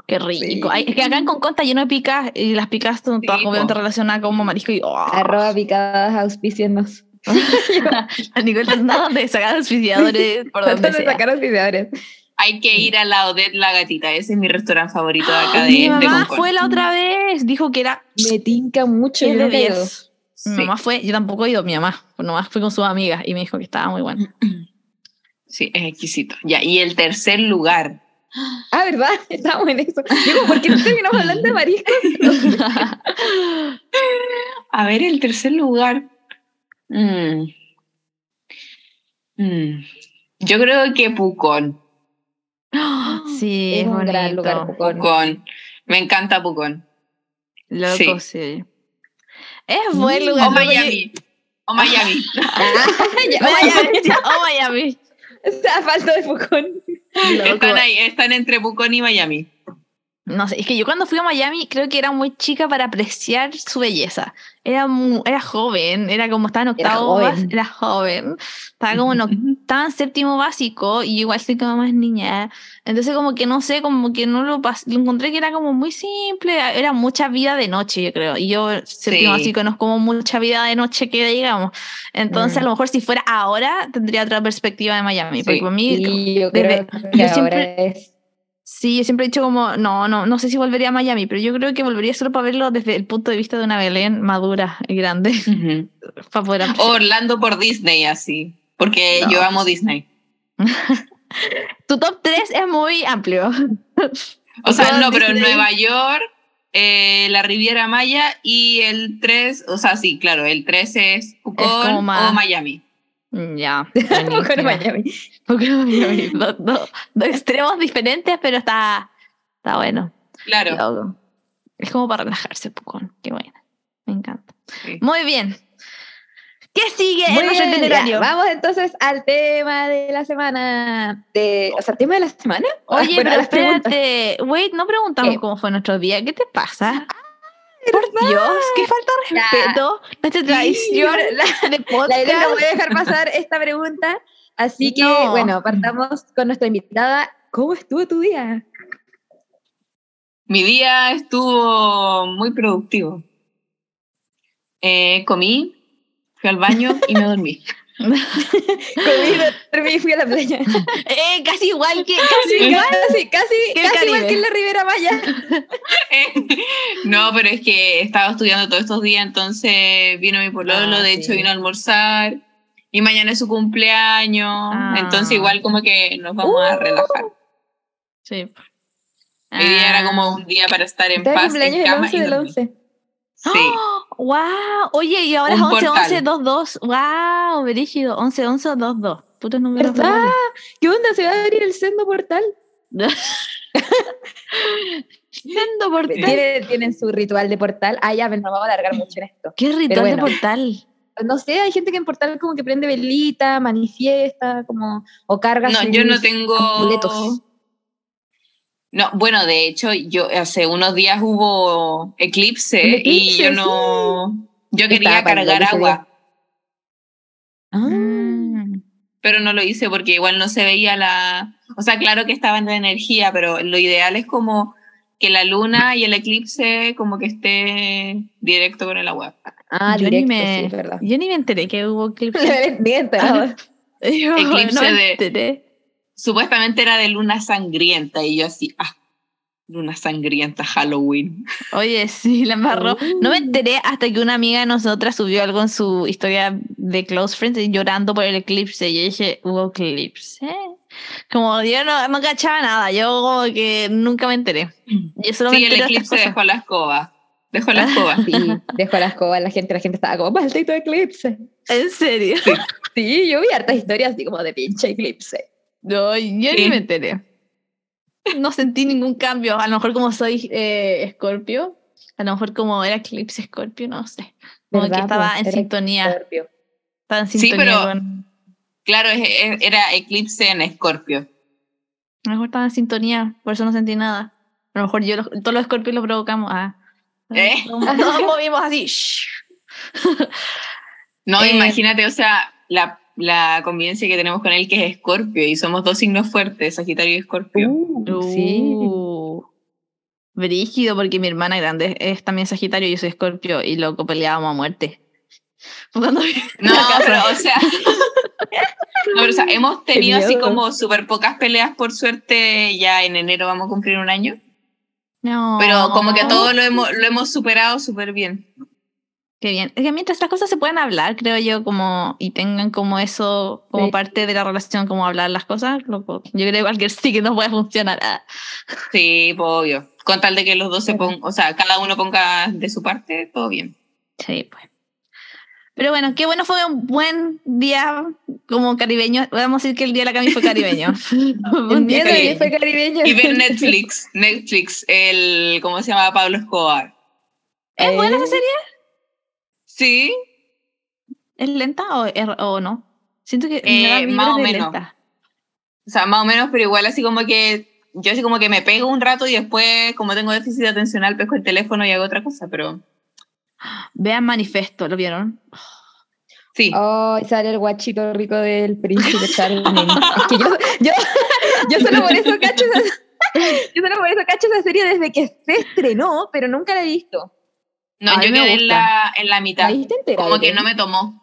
Qué rico. Sí. Ay, es que acá en Concón está lleno de picas, y las picas son todas Sí, obviamente po. relacionadas con marisco, y oh, Arroba picadas auspiciennos. la Nicole tratando de sacar auspiciadores por donde de sea. sacar auspiciadores. Hay que ir a la Odette La Gatita, ese es mi restaurante favorito de acá de, Mi de mamá Concón. fue la otra vez, dijo que era Me tinca mucho. 10 yo de nunca he ido. 10. Mi Sí. mamá fue, yo tampoco he ido, mi mamá, pues nomás fui con sus amigas y me dijo que estaba muy bueno. Sí, es exquisito. Ya, y el tercer lugar. Ah, ¿verdad? Estábamos en eso. Digo, ¿por qué no terminamos hablando de mariscos? A ver, el tercer lugar. Mm. Mm. Yo creo que Pucón. sí, Es es un gran lugar, Pucón. Pucón. Me encanta Pucón. Loco, Sí. sí. Es buen lugar. O yo- Miami. O Miami. Ya, Miami, oh Miami. Está falta de Pucón. Están ahí, están entre Pucón y Miami. No sé, es que yo cuando fui a Miami creo que era muy chica para apreciar su belleza. Era, era joven, era como estaba en Era octavo, joven. bas- era joven. Estaba como en oc- estaba en séptimo básico y igual soy como más niña. Entonces como que no sé, como que no lo pas- lo encontré que era como muy simple, era mucha vida de noche, yo creo. Y yo séptimo Sí. básico no es como mucha vida de noche que digamos. Entonces Mm. a lo mejor si fuera ahora tendría otra perspectiva de Miami. Porque Sí. para mí Y yo desde- creo que yo ahora siempre- es. Sí, yo siempre he dicho como, no, no, no sé si volvería a Miami, pero yo creo que volvería solo para verlo desde el punto de vista de una Belén madura y grande, para poder. Orlando por Disney, así. Porque No. yo amo Disney. Tu top 3 es muy amplio. O sea, no, pero Disney. Nueva York, eh, la Riviera Maya y el 3, o sea, sí, claro, el 3 es Pucón o Miami. Ya. Miami. Miami. Dos, extremos diferentes, pero está, está bueno. Claro. Es como para relajarse, Pucón. Qué bueno. Me encanta. Sí. Muy bien. ¿Qué sigue Muy en nuestro itinerario? Vamos entonces al tema de la semana. De, o sea, ¿tema de la semana? Oye, Bueno, pero las preguntas. espérate. Wait, no preguntamos ¿Qué? cómo fue nuestro día. ¿Qué te pasa? Por Dios, qué falta de respeto. Nuestra tradición la- de podcast. La Belén no puede dejar pasar esta pregunta. Así que, No. bueno, partamos con nuestra invitada. ¿Cómo estuvo tu día? Mi día estuvo muy productivo. Eh, comí, fui al baño y me dormí. Comí, dormí y fui a la playa. eh, casi igual que casi igual. Casi, casi, Que el casi igual que en la Ribera Maya. no, pero es que estaba estudiando todos estos días, entonces vino mi pololo, Ah, de sí. hecho vino a almorzar. Y mañana es su cumpleaños, Ah. entonces igual como que nos vamos a Uh. relajar. Sí. Hoy día era Ah. como un día para estar en paz, cumpleaños en el cama 11 y del dormir. 11. Sí. ¡Oh! ¡Wow! Oye, y ahora es Un 11, 11, portal. 2, 2. ¡Wow! Brígido. 11, 11, 2, 2. Putos números. ¿Verdad? ¿Qué onda? ¿Se va a abrir el sendo portal? Siendo portal. Tienen, tienen su ritual de portal. Ah, ya, no vamos a alargar mucho en esto. ¿Qué ritual bueno. de portal? No sé, hay gente que en portal como que prende velita, manifiesta, como, o carga No, sus yo no tengo. amuletos. No, bueno, de hecho, yo hace unos días hubo eclipse, y yo no. Yo quería cargar agua, Ah, Mm. pero no lo hice porque igual no se veía la. O sea, claro que estaba en la energía, pero lo ideal es como que la luna y el eclipse como que esté directo con el agua. ah yo, directo, ni me, sí, verdad. yo ni me enteré que hubo eclipse. Ni enterado. Yo Eclipse no me de- enteré. Supuestamente era de luna sangrienta, y yo así, ah, luna sangrienta, Halloween. Oye, sí, la embarró. No me Uh. enteré hasta que una amiga de nosotras subió algo en su historia de Close Friends y llorando por el eclipse. Y yo dije, ¿hubo eclipse? Como yo no, no cachaba nada, yo como que nunca me enteré. Yo solo me Sí, el enteré de estas eclipse dejó la escoba. Dejó la escoba. Sí, dejó la escoba, la gente, la gente estaba como, maldito eclipse. ¿En serio? Sí, yo vi hartas historias así como de pinche eclipse. No, yo Sí. ni me enteré. No sentí ningún cambio. A lo mejor como soy eh, Escorpio, a lo mejor como era eclipse Escorpio, no sé. Como que ¿Verdad, estaba en sintonía. Estaba en Sí, sintonía pero- con... Claro, era eclipse en Escorpio. A lo mejor estaba en sintonía, por eso no sentí nada. A lo mejor yo los- todos los escorpios lo provocamos. Ah. ¿Eh? Todos movimos así. No, Eh, imagínate, o sea, la, la convivencia que tenemos con él que es Escorpio y somos dos signos fuertes, Sagitario y Escorpio. Uh, sí. Uh, Brígido, porque mi hermana grande es también Sagitario y yo soy Escorpio y loco peleábamos a muerte. Cuando No, pero, o sea, no, pero, o sea, hemos tenido así como súper pocas peleas, por suerte, ya en enero vamos a cumplir un año, No. pero como que todo lo hemos, lo hemos superado súper bien. Qué bien. Es que mientras las cosas se puedan hablar, creo yo, como y tengan como eso como Sí. parte de la relación, como hablar las cosas, loco. Yo creo que cualquier sí que no puede funcionar. Ah. Sí, pues, obvio. Con tal de que los dos se pongan, o sea, cada uno ponga de su parte, todo bien. Sí, pues. Pero bueno, qué bueno, fue un buen día como caribeño. A decir que el día de la Cami fue caribeño. Un día caribeño. fue caribeño. Y ver Netflix, Netflix, el, ¿cómo se llama? Pablo Escobar. ¿Es buena esa Eh, serie? Sí, ¿Es lenta o, es- o no? Siento que Eh, más o menos. lenta. o sea, más o menos, pero igual así como que, yo así como que me pego un rato y después, como tengo déficit atencional, pesco el teléfono y hago otra cosa, pero Vean Manifesto, ¿lo vieron? sí. Oh, sale el guachito rico del príncipe Charming. es que yo, yo, yo solo por eso cacho esa, yo solo por eso cacho esa serie desde que se estrenó, pero nunca la he visto. No, a yo quedé en la, en la mitad. ¿La viste entera? Como que no me tomó.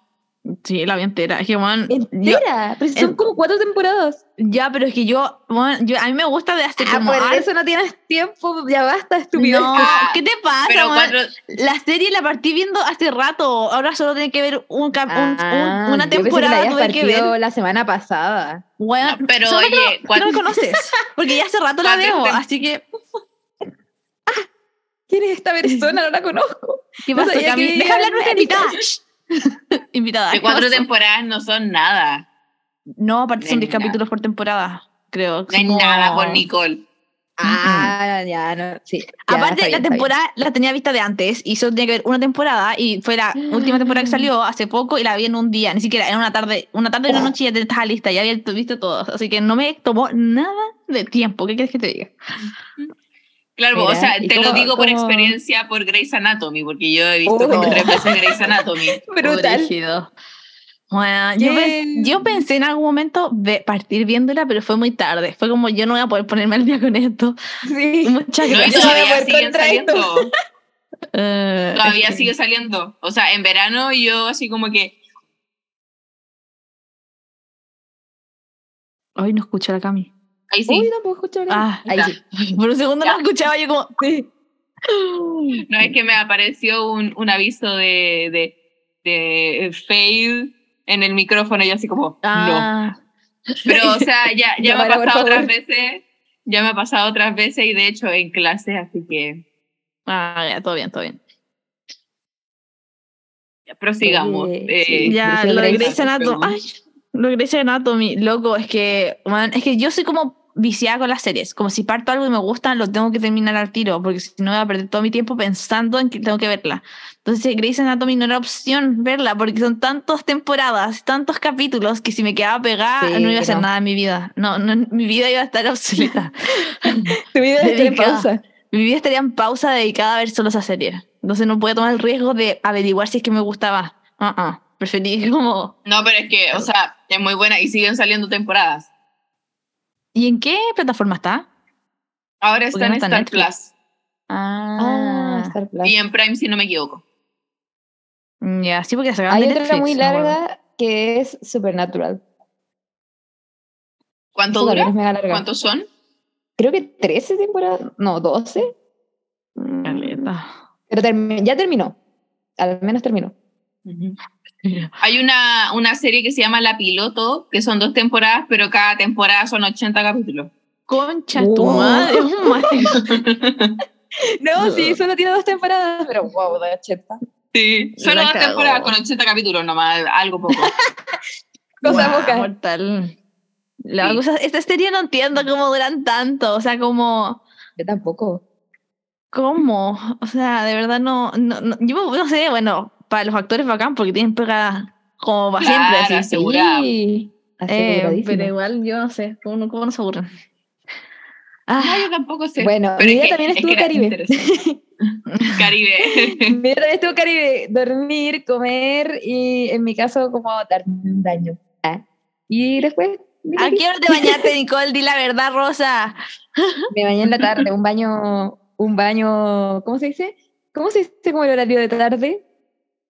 Sí, la vi entera. Es que, bueno, yo- ¿Entera? Pero si son en- como cuatro temporadas. ya, pero es que yo, bueno, yo, a mí me gusta de hacer Ah, como... por ah, eso no tienes tiempo, ya basta, estúpido. No, Ah, ¿qué te pasa? Pero weón? cuatro, La serie la partí viendo hace rato. Ahora solo tengo que ver un, cap- Ah, un- una yo pensé que la temporada. Tuve que ver. la semana pasada. Weón, No, pero oye, no, cuatro- no me conoces. Porque ya hace rato la veo. Así que, ¿Quién es esta persona? No la conozco. ¿qué No pasó, que Deja hablar nuestra invitada. invitada. de ¿qué cuatro pasó? temporadas no son nada. No, aparte son De 10 nada. capítulos por temporada. Creo. No como- nada por Nicole. Ah, ya, no, sí. ya, Aparte, bien, la temporada la tenía vista de antes y solo tenía que ver una temporada y fue la última temporada que salió hace poco y la vi en un día, ni siquiera en una tarde, una tarde y una noche ya te- estaba lista, ya había visto todo, así que no me tomó nada de tiempo. ¿Qué quieres que te diga? Claro, Mira, o sea, ¿y te lo cómo- digo por experiencia por Grey's Anatomy, porque yo he visto Oh. como tres veces Grey's Anatomy. Brutal. Yo, pensé en algún momento ve- partir viéndola, pero fue muy tarde. Fue como yo no voy a poder ponerme al día con esto. Sí. Muchas gracias. no todavía siguen saliendo. Eh, Todavía sigue saliendo. O sea, en verano yo así como que. Ay, no escucho a la Cami. Ahí sí. Uy, no puedo escuchar. Ah, Ahí ya. sí. Por un segundo Ya. no escuchaba yo como... Sí. No es que me apareció un, un aviso de, de, de fail en el micrófono y yo así como, no. Ah, Pero, o sea, ya, ya me ha pasado otras favor. veces. Ya me ha pasado otras veces y de hecho en clase, así que ah, ya, todo bien, todo bien. ya, prosigamos. Eh, sí. Ya, lo de Anatomy. Grey's Anatomy. Perdón. Ay, lo de Grey's Anatomy, loco, es que, man, es que yo soy como viciada con las series. Como si parto algo y me gustan, lo tengo que terminar al tiro, porque si no voy a perder todo mi tiempo pensando en que tengo que verla. Entonces, Grey's Anatomy no era opción verla, porque son tantas temporadas, tantos capítulos, que si me quedaba pegada, Sí, no iba a hacer no. nada en mi vida. No, no, mi vida iba a estar obsoleta. Tu vida está en pausa. mi vida estaría en pausa dedicada a ver solo esa serie. Entonces, no podía tomar el riesgo de averiguar si es que me gustaba. Ah, ah. Preferí como no, pero es que, o sea, es muy buena y siguen saliendo temporadas. ¿Y en qué plataforma está? Ahora está en no está en Star Netflix. Plus Ah, Ah, Star Plus. y en Prime, si no me equivoco. ya, sí, porque sacaron Hay de otra Netflix, muy no me acuerdo. larga que es Supernatural. ¿Cuánto dura? es mega larga. ¿Cuántos son? Creo que 13 temporadas. No, 12. Mm, Caleta. Pero ya terminó. Al menos terminó. Hay una, una serie que se llama La Piloto, que son dos temporadas, pero cada temporada son 80 capítulos. Concha tu Wow. madre, un madre. No, sí, solo tiene dos temporadas, pero wow, de 80. Sí, solo dos temporadas con 80 capítulos nomás, algo poco. Cosa poca. mortal. La Sí. cosa, esta serie no entiendo cómo duran tanto, o sea, como, Yo tampoco. ¿cómo? O sea, de verdad no, no, no- yo no sé, bueno, para los actores bacán porque tienen pega como para Claro, siempre, así. Sí. Eh, pero igual, yo no sé, ¿cómo, no- cómo no se aburren? No, Ah, yo tampoco sé. Bueno, Pero mi es vida que- también es estuvo que era Caribe. Caribe. mi vida también estuvo Caribe. Dormir, comer y en mi caso como darme un daño. Ah. Y después ¿A qué hora te bañaste, Nicole? Di la verdad, Rosa. me bañé en la tarde, un baño, un baño, ¿cómo se dice? ¿Cómo se dice como el horario de tarde?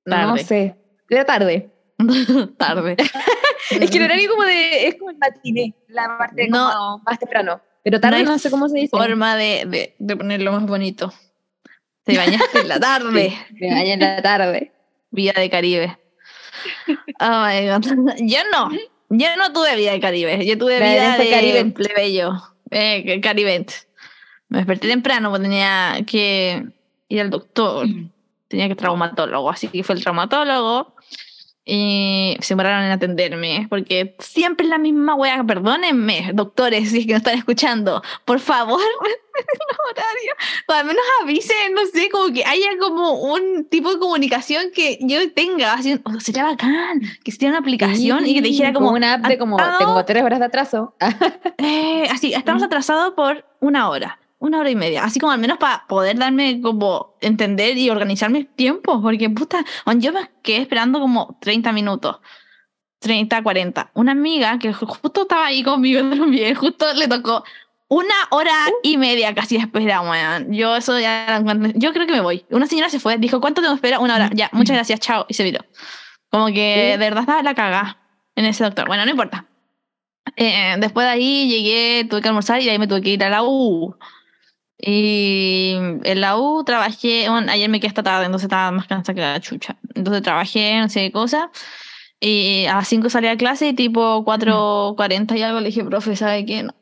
No sé. Era tarde. Tarde. Es que el horario como de, es como el matiné, la parte No. como más temprano. Pero tarde no, sé cómo se dice. Forma de, de, de ponerlo más bonito. Te bañaste en la tarde. Me bañé en la tarde. Vida de Caribe. Oh my God. Yo no. Yo no tuve vida de Caribe. Yo tuve La vida de Caribe. plebeyo. Eh, Caribent. Me desperté temprano porque tenía que ir al doctor. Tenía que traumatólogo. Así que fue el traumatólogo. Y se demoraron en atenderme. Porque siempre es la misma wea. Perdónenme, doctores, si es que no están escuchando. Por favor, horarios. O al menos avisen, no sé, como que haya como un tipo de comunicación que yo tenga. Así, o sería bacán que sea una aplicación y que te dijera como, una app de como, tengo tres horas de atraso. eh, así, estamos atrasados por una hora, una hora y media. Así como al menos para poder darme como entender y organizar mis tiempos. Porque puta, yo me quedé esperando como 30 minutos. 30, 40. Una amiga que ju- justo estaba ahí conmigo también, justo le tocó una hora y media casi después de la. Yo eso ya Yo creo que me voy. Una señora se fue, dijo, ¿cuánto tengo que esperar? Una hora. Ya, muchas gracias, chao. Y se viró. Como que de verdad estaba la cagada en ese doctor. Bueno, no importa. Eh, después de ahí llegué, tuve que almorzar y de ahí me tuve que ir a la U. Y en la U trabajé, bueno, ayer me quedé hasta tarde, entonces estaba más cansada que la chucha. Entonces trabajé, no sé qué cosa. Y a las 5 salí a clase y tipo 4.40 y algo le dije, profe, ¿sabe qué? No,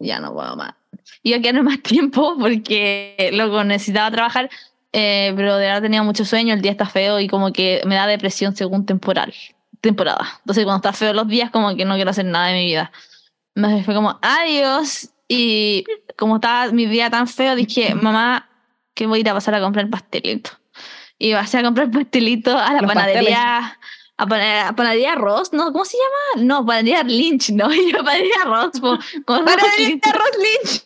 ya no puedo más. Iba a quedarme más tiempo porque luego necesitaba trabajar, eh, pero de verdad tenía mucho sueño, el día está feo y como que me da depresión según temporal, temporada. Entonces cuando está feo los días como que no quiero hacer nada de mi vida. Entonces fue como, adiós. Y como estaba mi día tan feo, dije, mamá, que voy a ir a pasar a comprar pastelito. Y pasé a comprar pastelito a la Los panadería. A, pana- a panadería Ross, ¿no? ¿Cómo se llama? No, panadería Lynch, ¿no? Y yo panadería Ross. po- con Panadería. Ross Lynch.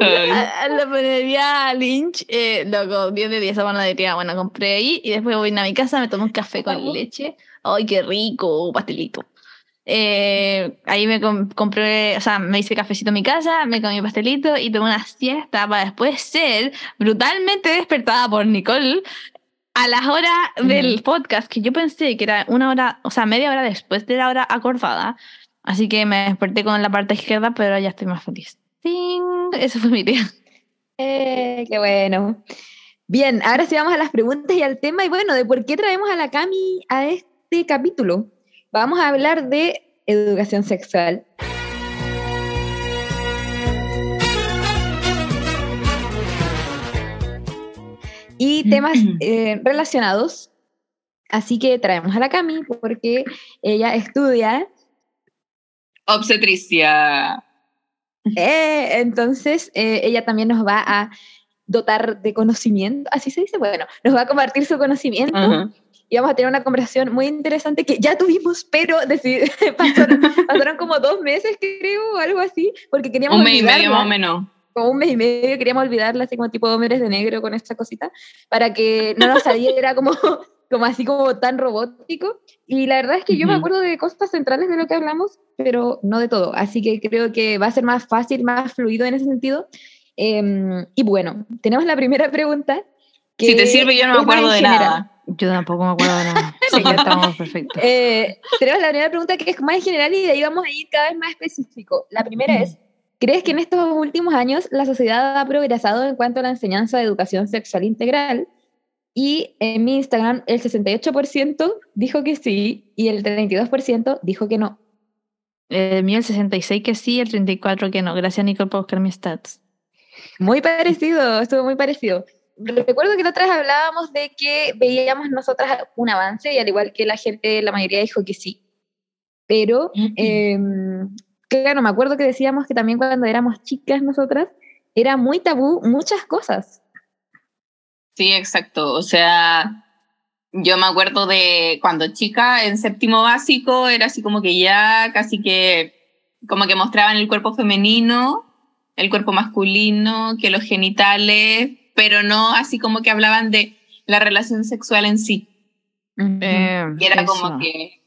A, a la panadería Lynch, eh, loco, 10 de 10 esa panadería. Bueno, compré ahí y después voy a mi casa, me tomo un café con leche. ¡Ay, qué rico! Pastelito. Eh, ahí me com- compré, o sea, me hice cafecito en mi casa, me comí pastelito y tomé una siesta para después ser brutalmente despertada por Nicole a las horas del podcast, que yo pensé que era una hora, o sea, media hora después de la hora acordada. Así que me desperté con la parte izquierda, pero ya estoy más feliz. ¡Ting! Eso fue mi día. Eh, qué bueno. Bien, ahora sí vamos a las preguntas y al tema. Y bueno, de por qué traemos a la Cami a este capítulo. Vamos a hablar de educación sexual. Y temas eh, relacionados. Así que traemos a la Cami porque ella estudia Obstetricia. Eh, entonces, eh, ella también nos va a dotar de conocimiento, así se dice, bueno, nos va a compartir su conocimiento vamos a tener una conversación muy interesante que ya tuvimos, pero decid- pasaron, pasaron como dos meses, creo, o algo así, porque queríamos Un mes y medio más o menos. como un mes y medio, queríamos olvidarla, así como tipo hombres de negro con esta cosita, para que no nos saliera como, como así como tan robótico. Y la verdad es que yo me Ujú. acuerdo de cosas centrales de lo que hablamos, pero no de todo. Así que creo que va a ser más fácil, más fluido en ese sentido. Em, y bueno, tenemos la primera pregunta. que Si te sirve, yo no me acuerdo de general. nada. Yo tampoco me acuerdo de nada. Sí, ya estamos perfectos. Eh, tenemos la primera pregunta que es más en general y de ahí vamos a ir cada vez más específico. La primera es, ¿crees que en estos últimos años la sociedad ha progresado en cuanto a la enseñanza de educación sexual integral? Y en mi Instagram el 68% dijo que sí y el 32% dijo que no. El mío el 66 que sí, el 34 que no. Gracias, Nicole, por buscar mis stats. Muy parecido, estuvo muy parecido. Recuerdo que la otra vez hablábamos de que veíamos nosotras un avance y al igual que la gente, la mayoría dijo que sí. Pero, eh, claro, me acuerdo que decíamos que también cuando éramos chicas nosotras, era muy tabú muchas cosas. Sí, exacto. O sea, Yo me acuerdo de cuando chica, en séptimo básico, era así como que ya casi que, como que mostraban el cuerpo femenino, el cuerpo masculino, que los genitales, pero no así como que hablaban de la relación sexual en sí. Eh, Y era eso. como que,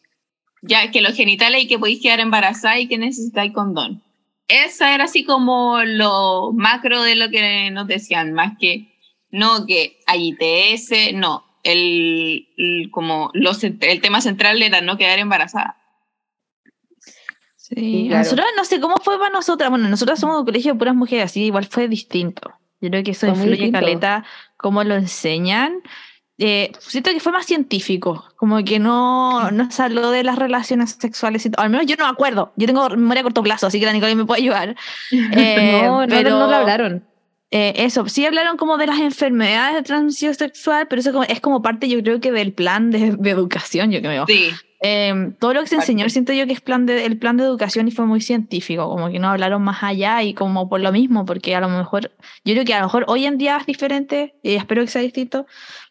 ya que los genitales y que podéis quedar embarazada y que necesitáis condón. Esa era así como lo macro de lo que nos decían, más que no que hay ITS, no. El, el- como los, el tema central era no quedar embarazada. Sí, claro. nosotras no sé cómo fue para nosotras. Bueno, nosotras somos un colegio de puras mujeres, así igual fue distinto. Yo creo que eso influye caleta cómo lo enseñan. Eh, siento que fue más científico, como que no, no se habló de las relaciones sexuales, y al menos yo no me acuerdo. Yo tengo memoria a corto plazo, así que la Nicole me puede ayudar. Eh, no, no, pero- no lo hablaron. Eh, eso, sí hablaron como de las enfermedades de transmisión sexual, pero eso como- es como parte, yo creo que del plan de, de educación, yo creo. Sí, Eh, todo lo que se enseñó siento yo que es plan de, el plan de educación y fue muy científico, como que no hablaron más allá y como por lo mismo, porque a lo mejor, yo creo que a lo mejor hoy en día es diferente y espero que sea distinto,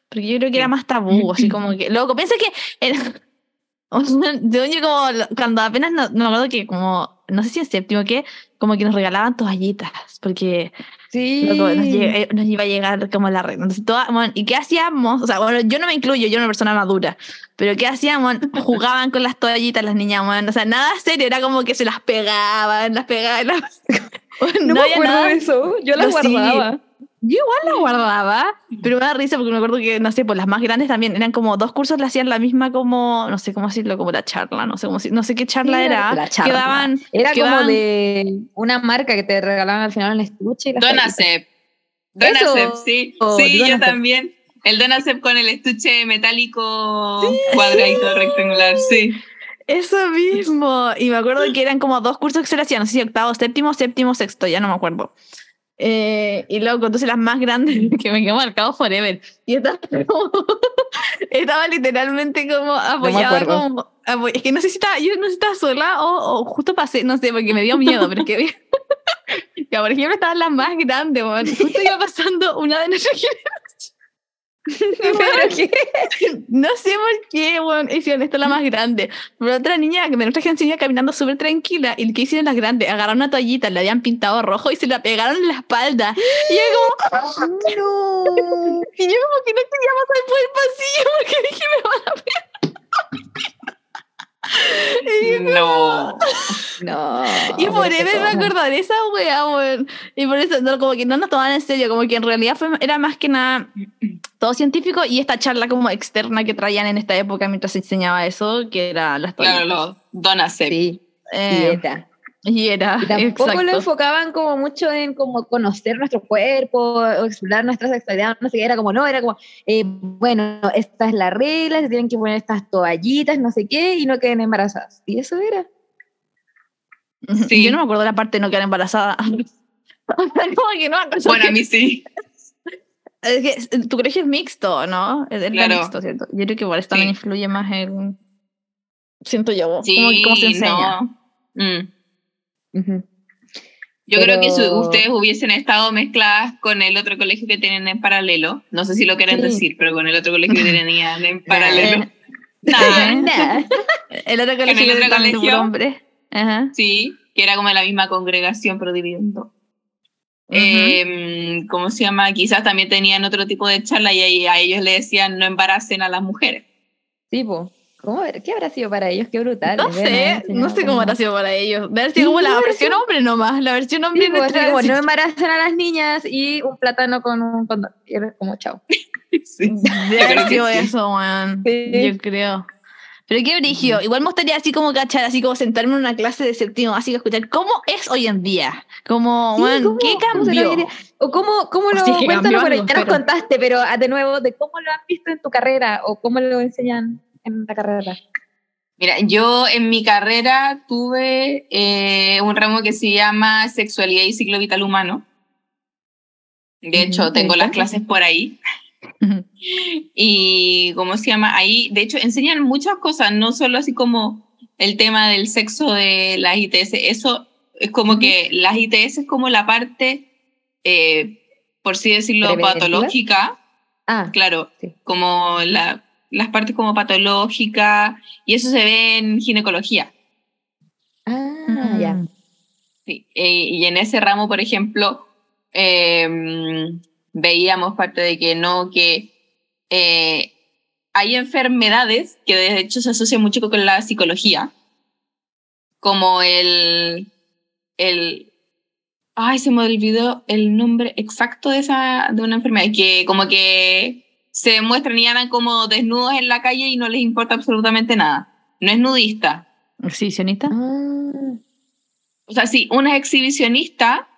porque yo creo que era más tabú, así como que, loco, piensa que, era, yo como cuando apenas, no, no me acuerdo que como, no sé si en séptimo que, como que nos regalaban toallitas, porque Sí. Loco, nos, llega- eh, nos iba a llegar como la red. Entonces, toda- bueno, ¿Y qué hacíamos? O sea, bueno, yo no me incluyo, yo era una persona madura. Pero ¿qué hacíamos? Jugaban con las toallitas las niñas, bueno, O sea, nada serio, era como que se las pegaban, las pegaban. las- No, me acuerdo nada. de eso. Yo la Yo sí. Yo igual las guardaba, pero me da risa porque me acuerdo que, no sé, pues las más grandes también eran como dos cursos, le hacían la misma como, no sé cómo decirlo, como la charla, no sé cómo, no sé qué charla Sí, era. la charla. Quedaban, Era quedaban- como de una marca que te regalaban al final en el estuche. y. Donacep. Donacep, sí. Oh, Sí, yo también. El Donacep con el estuche metálico cuadradito rectangular, sí. Eso mismo. Y me acuerdo que eran como dos cursos que se le hacían, no sé si octavo, séptimo, séptimo, sexto, ya no me acuerdo. Eh, y luego, entonces las más grandes que me quedó marcado forever. Y estaba, como- estaba literalmente como apoyada como. es que no sé si estaba, yo no sé si estaba sola o, o justo pasé, no sé, porque me dio miedo, pero es que. Por ejemplo, estaban las más grandes. Justo iba pasando una de nuestras ¿Pero qué? No sé por qué, hicieron esto la más grande. Pero otra niña de nuestra generación iba caminando súper tranquila. ¿Y qué hicieron las grandes? Agarraron una toallita, la habían pintado rojo y se la pegaron en la espalda. Y yo como, No. y yo como que no quería pasar por el pasillo porque dije, me van a pegar. No. No. Y por eso me cosa. acordar de esa wea, weón. Y por eso, no, como que no nos tomaban en serio, como que en realidad fue, era más que nada todo científico y esta charla como externa que traían en esta época mientras se enseñaba eso, que era las Claro, los Donacep. Sí, Eh, dieta. Y era, Y tampoco exacto. lo enfocaban como mucho en como conocer nuestro cuerpo o explorar nuestra sexualidad, no sé qué, era como, no, era como, eh, bueno, esta es la regla, se tienen que poner estas toallitas, no sé qué, y no queden embarazadas. Y eso era. Sí. Yo no me acuerdo de la parte de no quedar embarazada. que no Bueno, a mí sí. es que tu colegio es mixto, ¿no? Es, Claro. mixto, ¿cierto? Yo creo que igual esto también Sí. influye más en... Siento yo, Sí, como, cómo se enseña. no. Mm. Yo creo que Pero- ustedes hubiesen estado mezcladas con el otro colegio que tienen en paralelo, no sé si lo quieren Sí. decir, pero con el otro colegio que tenían en paralelo. Eh, Nah. El otro colegio el que otro colegio? hombre. Ajá. sí, que era como la misma congregación, pero dividiendo. Em, ¿Cómo se llama? Quizás también tenían otro tipo de charla y a ellos le decían no embaracen a las mujeres. Sí, po. ¿Cómo, ¿Qué habrá sido para ellos? Qué brutal. No sé, no sé cómo habrá sido para ellos. Debe haber sido como Sí, la versión ser- hombre nomás, la versión hombre Sí, po, así nuestra- como, no embaracen a las niñas y un plátano con un condón. Y era como chao. Sí. Debe haber que sido sí. eso. Sí. Yo creo. Pero qué brigio. Igual me gustaría así como cachar, así como sentarme en una clase de séptimo básico, escuchar cómo es hoy en día. Como, Sí, weón, ¿cómo- ¿qué cambió? O cómo, cómo lo, Sí, que cuéntanos, cambió ya nos contaste, pero ah, de nuevo, de cómo lo han visto en tu carrera o cómo lo enseñan en la carrera. Mira, yo en mi carrera tuve eh, un ramo que se llama Sexualidad y Ciclo Vital Humano. De hecho, tengo las clases por ahí. Y, ¿cómo se llama? Ahí, de hecho, enseñan muchas cosas, no solo así como el tema del sexo de las ITS. Eso es como que las ITS es como la parte, eh, por así decirlo, patológica. Ah, Claro, Sí. como la, las partes como patológicas, y eso se ve en ginecología. Ah, ya. Mm. Sí, eh, y en ese ramo, por ejemplo, em, veíamos parte de que no, que eh, hay enfermedades que de hecho se asocian mucho con la psicología, como el, el, ay, se me olvidó el nombre exacto de esa, de una enfermedad, que como que se muestran y andan como desnudos en la calle y no les importa absolutamente nada. No es nudista. ¿Exhibicionista? Ah, O sea, sí, una es exhibicionista,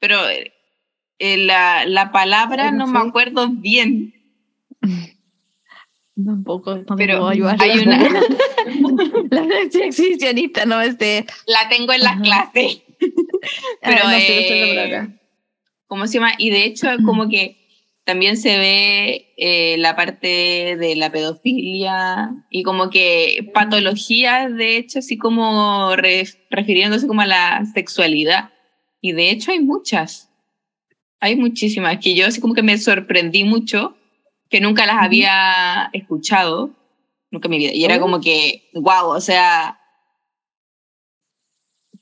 pero eh, la, la palabra no no me sé. acuerdo bien. Tampoco, no Pero puedo ayudar. hay una, La exhibicionista no es de... la tengo en las clases. Pero, Ah, no sé, eh, no sé la palabra. ¿cómo se llama? Y de hecho, como que también se ve eh, la parte de la pedofilia y como que patologías, de hecho, así como re- refiriéndose como a la sexualidad. Y de hecho hay muchas, hay muchísimas, que yo así como que me sorprendí mucho, que nunca las había escuchado, nunca en mi vida. Y era Oh. como que, wow, o sea,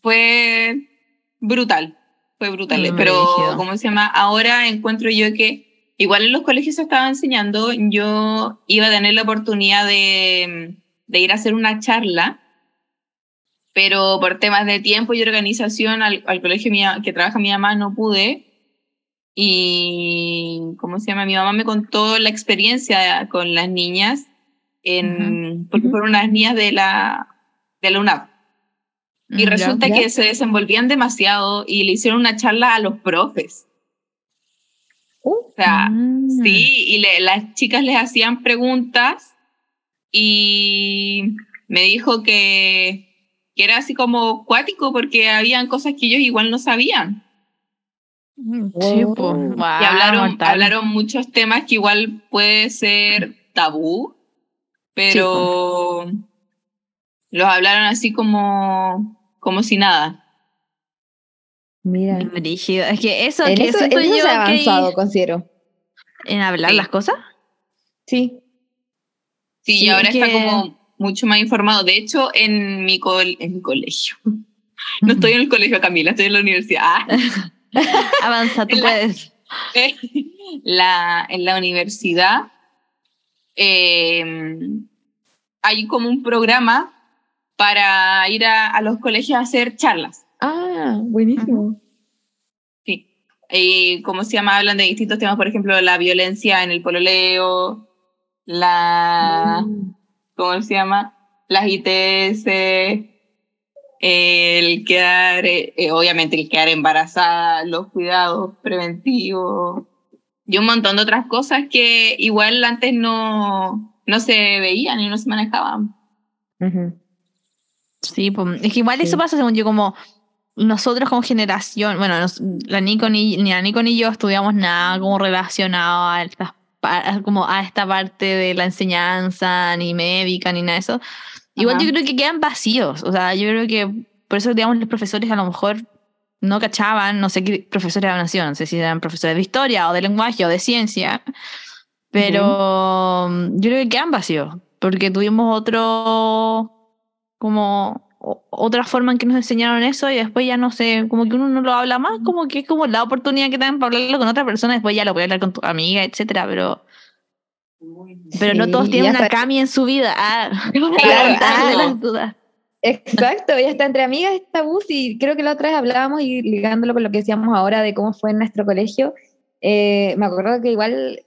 fue brutal, fue brutal. Pero. ¿cómo se llama? Ahora encuentro yo que igual en los colegios se estaba enseñando, yo iba a tener la oportunidad de, de ir a hacer una charla, pero por temas de tiempo y organización al, al colegio que trabaja mi mamá no pude. Y, ¿cómo se llama? Mi mamá me contó la experiencia con las niñas, en, porque Ujú. fueron unas niñas de la, de la UNAP. Y Mm, resulta que se desenvolvían demasiado y le hicieron una charla a los profes. O sea, Mm. sí, y le- las chicas les hacían preguntas y me dijo que, que era así como cuático porque habían cosas que ellos igual no sabían. Mm, Sí, Wow. pues. y Wow, hablaron, mortal. hablaron muchos temas que igual puede ser tabú, pero los hablaron así como, como si nada. Mira. Brígido. Es que eso En que eso, siento en eso yo se ha que- avanzado, considero. en hablar Sí. las cosas. Sí. Sí, Sí, y ahora es está como mucho más informado. De hecho, en mi, col en mi colegio. No estoy en el colegio, Camila, estoy en la universidad. Ah, Avanza, tú En la- puedes. la, en la universidad eh, hay como un programa para ir a, a los colegios a hacer charlas. Ah, buenísimo. Sí. Y, ¿Cómo se llama? Hablan de distintos temas, por ejemplo, la violencia en el pololeo, la... Mm. ¿Cómo se llama? Las ITS, el quedar, eh, eh, obviamente el quedar embarazada, los cuidados preventivos y un montón de otras cosas que igual antes no, no se veían y no se manejaban. Ujú. Sí, pues, es que igual Sí. eso pasa según yo como nosotros como generación, bueno, nos- la Nico ni, ni la Nico ni yo estudiamos nada como relacionado a estas como a esta parte de la enseñanza, ni médica, ni nada de eso. Igual Ajá. yo creo que quedan vacíos, o sea, yo creo que por eso, digamos, los profesores a lo mejor no cachaban, no sé qué profesores eran no sé si eran profesores de historia o de lenguaje o de ciencia, pero mm, yo creo que quedan vacíos, porque tuvimos otro, como otra forma en que nos enseñaron eso y después ya no sé, como que uno no lo habla más, como que es como la oportunidad que te dan para hablarlo con otra persona, después ya lo puedes hablar con tu amiga, etcétera, pero, pero no todos tienen una está- Cami en su vida. Ah, Claro, las dudas. Exacto, ya está entre amigas es tabú. Y creo que la otra vez hablábamos y ligándolo con lo que decíamos ahora de cómo fue en nuestro colegio. eh, me acuerdo que igual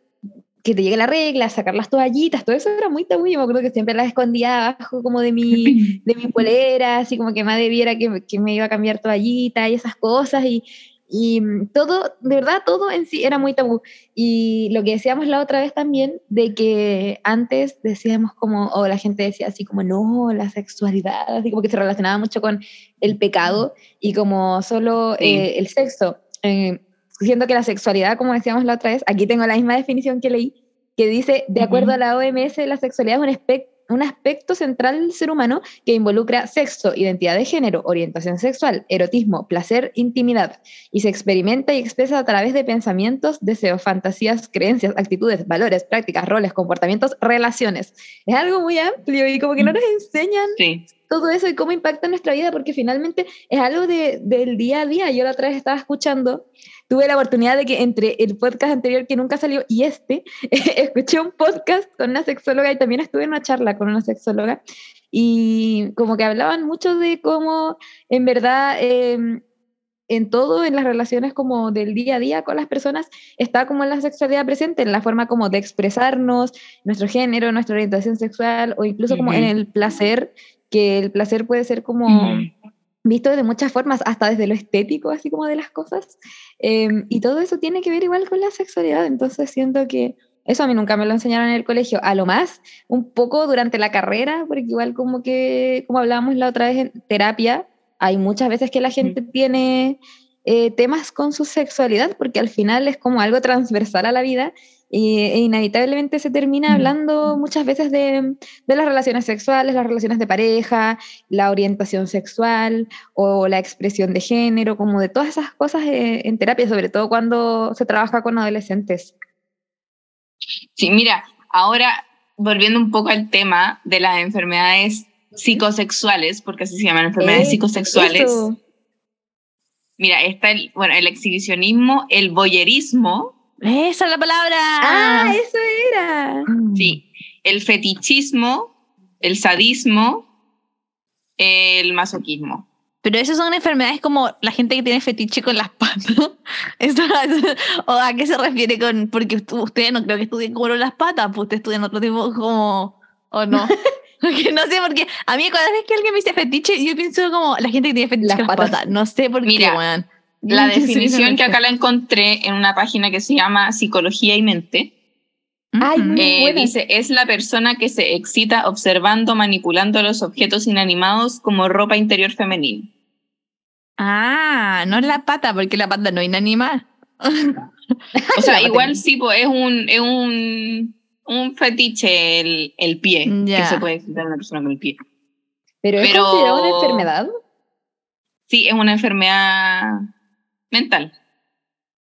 que te llegue la regla, sacar las toallitas, todo eso era muy tabú. Yo me acuerdo que siempre las escondía abajo como de mi, de mi polera, así como que nadie viera que, que me iba a cambiar toallita y esas cosas. Y, y mm, todo, de verdad, todo en sí era muy tabú. Y lo que decíamos la otra vez también, de que antes decíamos como, o la gente decía así como, no, la sexualidad, así como que se relacionaba mucho con el pecado y como solo Sí. eh, el sexo. Eh, siento que la sexualidad, como decíamos la otra vez, aquí tengo la misma definición que leí, que dice, de acuerdo Ujú. a la OMS, la sexualidad es un, espec- un aspecto central del ser humano que involucra sexo, identidad de género, orientación sexual, erotismo, placer, intimidad, y se experimenta y expresa a través de pensamientos, deseos, fantasías, creencias, actitudes, valores, prácticas, roles, comportamientos, relaciones. Es algo muy amplio y como que no nos enseñan Sí. todo eso y cómo impacta en nuestra vida, porque finalmente es algo de, del día a día. Yo la otra vez estaba escuchando, tuve la oportunidad de que entre el podcast anterior que nunca salió y este, escuché un podcast con una sexóloga y también estuve en una charla con una sexóloga y como que hablaban mucho de cómo en verdad... eh, en todo, en las relaciones como del día a día con las personas, está como la sexualidad presente, en la forma como de expresarnos, nuestro género, nuestra orientación sexual, o incluso como en el placer, que el placer puede ser como. Visto de muchas formas, hasta desde lo estético, así como de las cosas. Eh, y todo eso tiene que ver igual con la sexualidad, entonces siento que eso a mí nunca me lo enseñaron en el colegio, a lo más un poco durante la carrera, porque igual como que, como hablábamos la otra vez en terapia, hay muchas veces que la gente tiene eh, temas con su sexualidad, porque al final es como algo transversal a la vida y, e inevitablemente se termina Ujú. hablando muchas veces de, de las relaciones sexuales, las relaciones de pareja, la orientación sexual o la expresión de género, como de todas esas cosas eh, en terapia, sobre todo cuando se trabaja con adolescentes. Sí, mira, ahora volviendo un poco al tema de las enfermedades psicosexuales, porque así se llaman enfermedades Eh, psicosexuales. eso. Mira, está el, bueno, el exhibicionismo, el voyerismo, Esa es la palabra. Ah, eso era. Mm. sí, el fetichismo, el sadismo, el masoquismo. Pero esas son enfermedades como la gente que tiene fetiche con las patas. Eso- ¿O a qué se refiere con.? Porque ustedes no creo que estudien como las patas, pues ustedes estudian otro tipo como. ¿O no? Porque no sé, porque a mí cada vez que alguien me dice fetiche, yo pienso como la gente que tiene fetiche Las con las patas. patas. No sé por Mira, qué, weón. La definición que acá la encontré en una página que se llama Psicología y Mente, Ay, eh, dice, es la persona que se excita observando, manipulando los objetos inanimados como ropa interior femenina. Ah, no es la pata, porque la pata no es inanimada. O sea, igual sí, pues, es un, es un, un fetiche el, el pie, Ya. que se puede excitar una persona con el pie. Pero es Pero- considerado una enfermedad. Sí, es una enfermedad mental.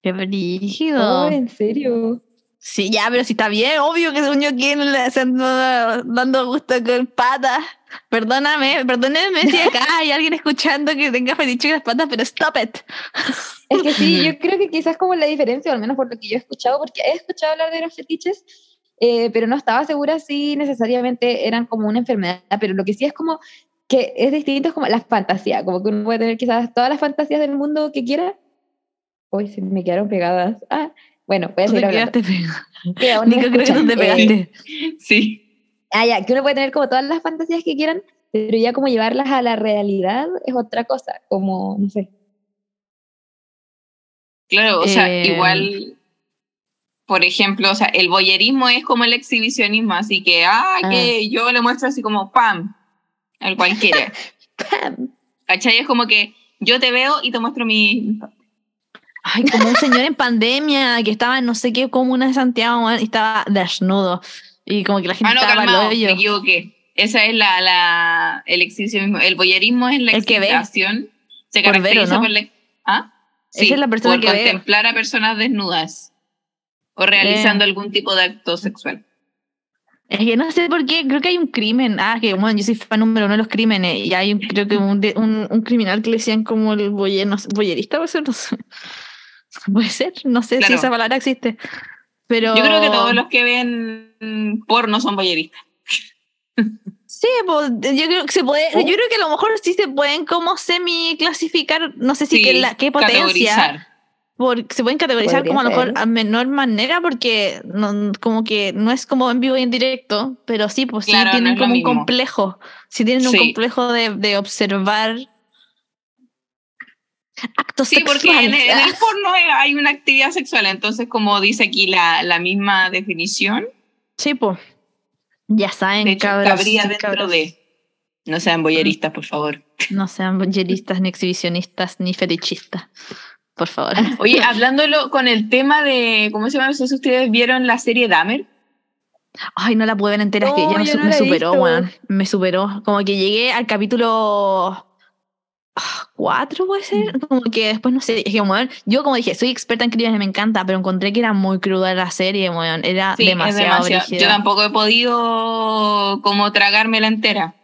Qué brígido. Oh, en serio. Sí, ya, pero si está bien, obvio que según yo quién le se anda dando gusto con patas. Perdóname, perdónenme si acá hay alguien escuchando que tenga fetiche con las patas, pero stop it. Es que sí, yo creo que quizás como la diferencia, o al menos por lo que yo he escuchado, porque he escuchado hablar de los fetiches, eh, pero no estaba segura si necesariamente eran como una enfermedad, pero lo que sí es como que es distinto es como la fantasía, como que uno puede tener quizás todas las fantasías del mundo que quiera. Uy, se me quedaron pegadas. Ah, bueno, voy a seguir te hablando. no me Nico, creo que tú te. Eh, pegaste. Sí. Ah, ya, que uno puede tener como todas las fantasías que quieran, pero ya como llevarlas a la realidad es otra cosa, como, no sé. Claro, o sea, Eh, igual, por ejemplo, o sea, el boyerismo es como el exhibicionismo, así que, ah, Ah. que yo le muestro así como, pam, al cualquiera. ¡Pam! ¿Cachai? Es como que yo te veo y te muestro mi... Ay, como un señor en pandemia que estaba en no sé qué comuna de Santiago y estaba desnudo. Y como que la gente Ah, no, estaba al calmado, me equivoqué. Esa es la, la, el exhibicionismo. El boyerismo es la El excitación. Se Por ¿o caracteriza no? por la... ¿Ah? Esa es la persona por que ve. contemplar a personas desnudas o realizando algún tipo de acto sexual. Es que no sé por qué, creo que hay un crimen. Ah, que bueno, yo soy fan número uno de los crímenes. Y hay un, creo que un, un, un criminal que le decían como el boyer, no sé, boyerista, puede ser, no sé. Puede ser, no sé si Claro. esa palabra existe. Pero. Yo creo que todos los que ven porno son boyeristas. Sí, pues, yo creo que se puede. ¿Oh? Yo creo que a lo mejor sí se pueden como semi clasificar, no sé si Sí, qué, la, qué potencia. Porque se pueden categorizar Podría como a lo mejor a menor manera porque no, como que no es como en vivo y en directo, pero sí, pues Claro, no sí tienen lo como un mismo. complejo, sí tienen un Sí. complejo de, de observar actos Sí, porque en, el porno hay una actividad sexual, entonces como dice aquí la, la misma definición, Sí, pues. Ya saben, de hecho, cabros, cabría dentro de... No sean boyeristas, por favor. No sean voyeristas, ni exhibicionistas, ni fetichistas. Por favor. Oye, hablándolo con el tema de, ¿cómo se llama? No sé si ustedes vieron la serie Dahmer. Ay, no la pude ver entera, es que No, ya me, no superó, weón. Me superó. Como que llegué al capítulo ah, cuatro, puede ser. Como que después no sé. Es que, weón, yo como dije, soy experta en crímenes, me encanta, pero encontré que era muy cruda la serie, weón. Era Sí, demasiado, demasiado. Yo tampoco he podido como tragármela entera.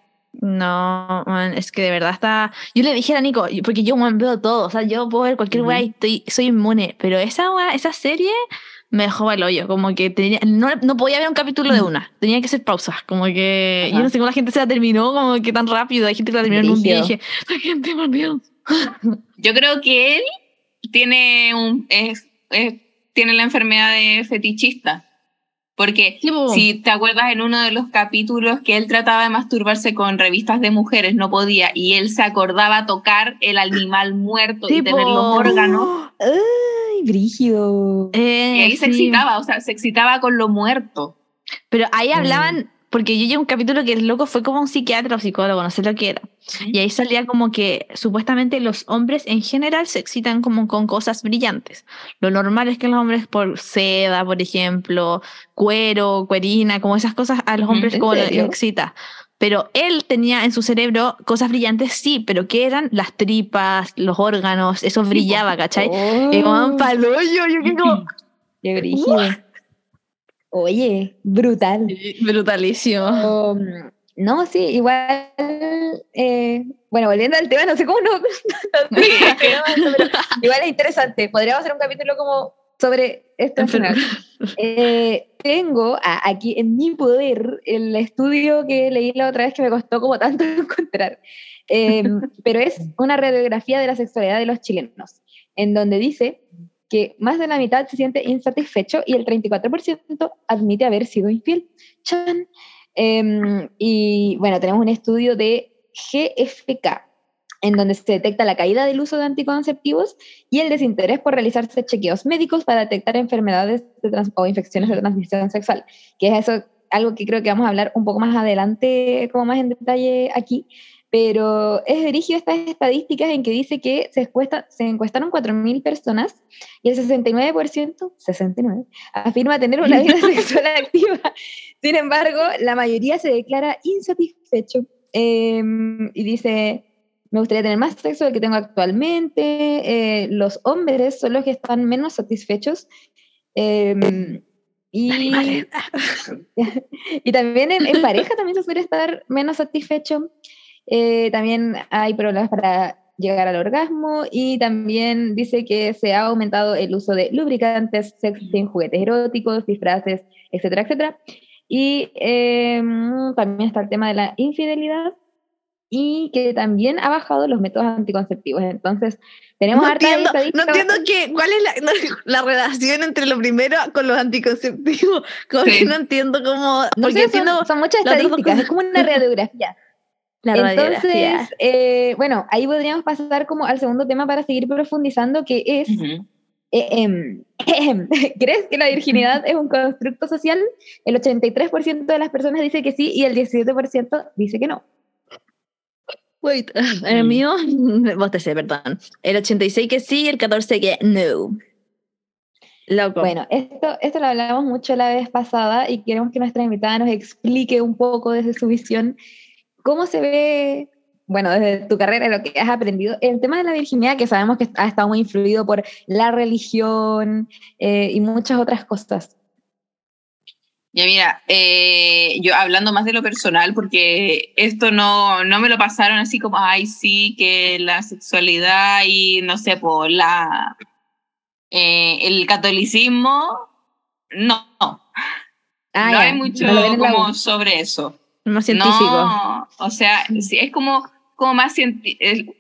No, man, es que de verdad está. Yo le dije a Nico, porque yo man, veo todo, o sea, yo puedo ver cualquier weá y estoy, soy inmune, pero esa weá, esa serie me dejó el hoyo, como que tenía, no, no podía ver un capítulo de una, tenía que hacer pausas, como que yo Ajá. no sé cómo la gente se la terminó, como que tan rápido, hay gente que la terminó en un día y dije, la gente, por Dios. Yo creo que él tiene un es, es- tiene la enfermedad de fetichista. Porque Sí, si te acuerdas en uno de los capítulos que él trataba de masturbarse con revistas de mujeres, no podía, y él se acordaba tocar el animal muerto y Sí, tener los órganos, Ay, brígido. Eh, y ahí se excitaba, o sea, se excitaba con lo muerto. Pero ahí Mm. hablaban, porque yo llegué a un capítulo que el loco fue como un psiquiatra o psicólogo, no sé lo que era. Y ahí salía como que supuestamente los hombres en general se excitan como con cosas brillantes. Lo normal es que los hombres por seda, por ejemplo, cuero, cuerina, como esas cosas a los hombres ¿en como les excita. Pero él tenía en su cerebro cosas brillantes, sí, pero que eran las tripas, los órganos, eso brillaba, ¿cachai? Oh, paloyo, yo que como... qué brígido. Oye, brutal. Brutalísimo. No, sí, igual. eh, bueno, volviendo al tema, no sé cómo no. pero igual es interesante. Podríamos hacer un capítulo como sobre esto en general. Eh, tengo a- aquí en mi poder el estudio que leí la otra vez que me costó como tanto encontrar. Eh, pero es una radiografía de la sexualidad de los chilenos, en donde dice que más de la mitad se siente insatisfecho y el 34% admite haber sido infiel. ¡Chan! Em, y bueno, tenemos un estudio de GFK, en donde se detecta la caída del uso de anticonceptivos y el desinterés por realizarse chequeos médicos para detectar enfermedades de o infecciones de transmisión sexual, que es eso, algo que creo que vamos a hablar un poco más adelante, como más en detalle aquí, pero es dirigido estas estadísticas en que dice que se, encuesta- se encuestaron 4.000 personas y el 69%, 69, afirma tener una vida sexual activa. Sin embargo, la mayoría se declara insatisfecho eh, y dice, me gustaría tener más sexo del que tengo actualmente. eh, los hombres son los que están menos satisfechos. eh, y, y también en, en pareja también se suele estar menos satisfecho. Eh, también hay problemas para llegar al orgasmo y también dice que se ha aumentado el uso de lubricantes, sexting, juguetes eróticos, disfraces, etcétera, etcétera. Y eh, también está el tema de la infidelidad y que también ha bajado los métodos anticonceptivos. Entonces, tenemos No entiendo, no entiendo que, cuál es la, la relación entre lo primero con los anticonceptivos. Como Sí. que no entiendo cómo. No porque sé, son, son muchas estadísticas, es como una radiografía. la. Entonces, eh, bueno, ahí podríamos pasar como al segundo tema para seguir profundizando, que es, eh, ¿crees que la virginidad es un constructo social? El 83% de las personas dice que sí y el 17% dice que no. Wait, el Mm. mío, vos te sé, perdón. El 86 que sí el 14 que no. Loco. Bueno, esto, esto lo hablamos mucho la vez pasada y queremos que nuestra invitada nos explique un poco desde su visión cómo se ve, bueno, desde tu carrera, lo que has aprendido, el tema de la virginidad, que sabemos que ha estado muy influido por la religión eh, y muchas otras cosas. Ya mira, eh, yo hablando más de lo personal, porque esto no, no me lo pasaron así como, ay, sí, que la sexualidad y no sé, por la, eh, el catolicismo, no, no Ah, no hay mucho no como sobre eso. más científico. No, o sea, sí, es como, como más científico.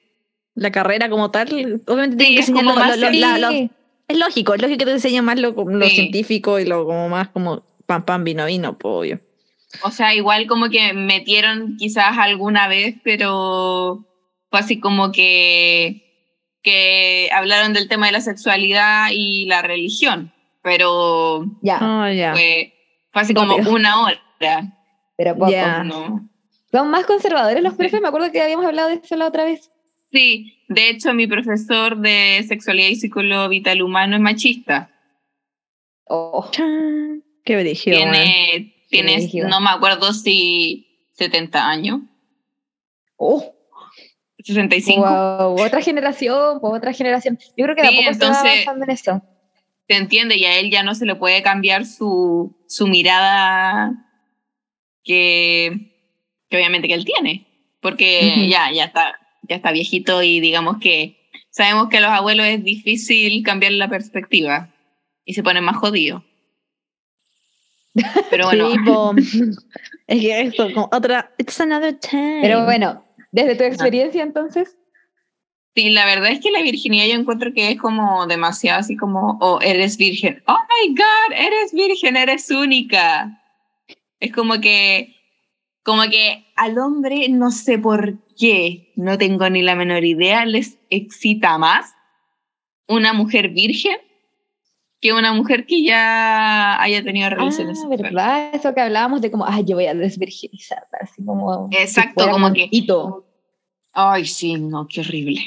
La carrera como tal, obviamente tiene Sí, que es como más lo- lo- la- lo- Sí, Es lógico, es lógico que te enseña más lo, lo Sí. científico y lo como más como pan pan vino vino, pues, obvio. O sea, igual como que metieron quizás alguna vez, pero fue así como que, que hablaron del tema de la sexualidad y la religión, pero ya, Ah, ya. fue, fue así como una hora. pero poco. Ya. ¿no? Son más conservadores los Sí. profes, me acuerdo que habíamos hablado de eso la otra vez. Sí, de hecho mi profesor de sexualidad y psicólogo vital humano es machista. Oh. Qué brígido. Tiene, Tienes, Brígido. no me acuerdo si 70 años, Oh, 65. wow, otra generación, otra generación. Yo creo que de a Sí, poco se va entonces- avanzando en eso. se entiende y a él ya no se le puede cambiar su, su mirada que, que obviamente que él tiene, porque Ujú. ya, ya, está, ya está viejito y digamos que sabemos que a los abuelos es difícil cambiar la perspectiva y se ponen más jodidos. Pero bueno, es que esto, como otra. It's another time. Pero bueno, desde tu experiencia entonces, sí, la verdad es que la virginidad yo encuentro que es como demasiado así como, oh, eres virgen, oh my god, eres virgen, eres única. Es como que, como que al hombre, no sé por qué, no tengo ni la menor idea, les excita más una mujer virgen que una mujer que ya haya tenido relaciones ah. ¿verdad? Eso que hablábamos de como, ay, yo voy a desvirginizar, así como... Exacto, como que- hito. Ay, sí, no, qué horrible.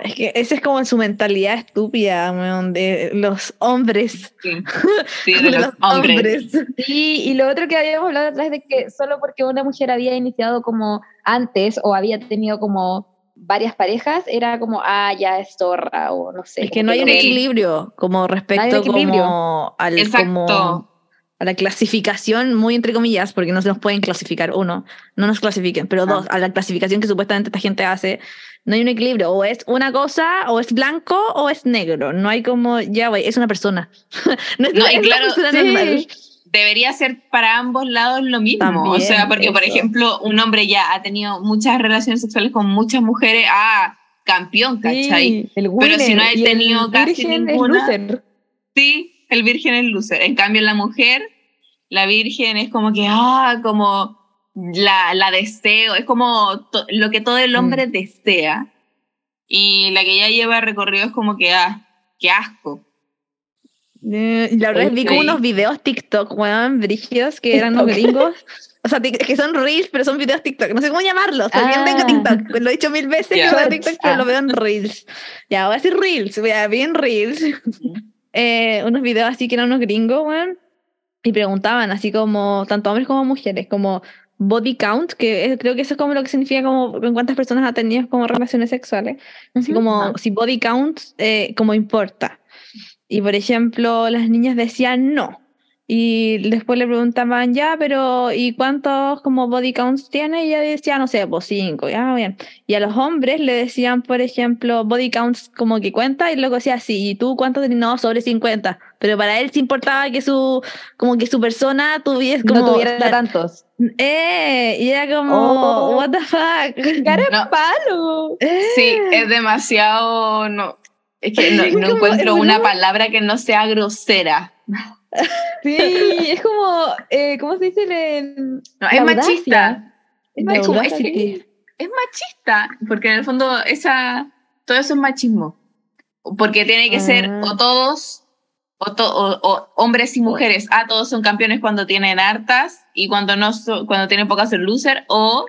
Es que esa es como su mentalidad estúpida, weón, de los hombres. Sí, sí, de los hombres. Sí, y lo otro que habíamos hablado atrás de que solo porque una mujer había iniciado como antes o había tenido como varias parejas, era como, ah, ya es zorra o no sé. Es que no hay un equilibrio como respecto equilibrio. como al Exacto. como a la clasificación, muy entre comillas, porque no se nos pueden clasificar, uno, no nos clasifiquen, pero Ah. dos, a la clasificación que supuestamente esta gente hace, no hay un equilibrio, o es una cosa, o es blanco, o es negro, no hay como, ya, güey, es una persona. no es, No, es una claro, persona sí. normal. Debería ser para ambos lados lo mismo. o sea, También, porque, por eso. ejemplo, un hombre ya ha tenido muchas relaciones sexuales con muchas mujeres, ah, campeón, ¿cachai? Sí, el Pero si no el tenido casi virgen es ninguna- loser. Sí, el virgen es loser. En cambio, la mujer, la virgen es como que, ah, como la, la deseo, es como lo que todo el hombre desea. Y la que ya lleva recorrido es como que, ah, qué asco. Eh, y la verdad es que vi como unos videos TikTok, weón, brígidos, que eran TikTok. gringos. O sea, que son reels, pero son videos TikTok. No sé cómo llamarlos. También Ah. tengo TikTok. Lo he dicho mil veces Ya. que veo. TikTok, pero Ah. lo veo en reels. Ya, voy a decir reels. Voy a bien reels. Eh, unos videos así que eran unos gringos, weón. Y preguntaban así como, tanto hombres como mujeres, como body count, que es- creo que eso es como lo que significa como en cuántas personas ha tenido como relaciones sexuales. Así Ujú. como Ajá. si body count eh, como importa. Y por ejemplo, las niñas decían no. Y después le preguntaban, ya, pero ¿y cuántos como body counts tiene? Y ella decía, no sé, pues cinco, ya, bien. Y a los hombres le decían, por ejemplo, body counts como que cuenta, y luego decía, sí, ¿y tú cuántos tenías? No, sobre 50. Pero para él sí importaba que su, como que su persona tuviese como... no tuviera tantos. Eh, y era como, Oh. what the fuck. ¡Cara No. palo! Sí, es demasiado. No, es que no, no Como, encuentro una verdad. palabra que no sea grosera. Sí, es como, eh, ¿cómo se dice? Le- No, es machista. Es como- es-. Es machista, porque en el fondo esa, todo eso es machismo. Porque tiene que ser Ah. o todos, o, to- o- o hombres y mujeres. Ah, todos son campeones cuando tienen hartas y cuando, no so- cuando tienen pocas son loser, o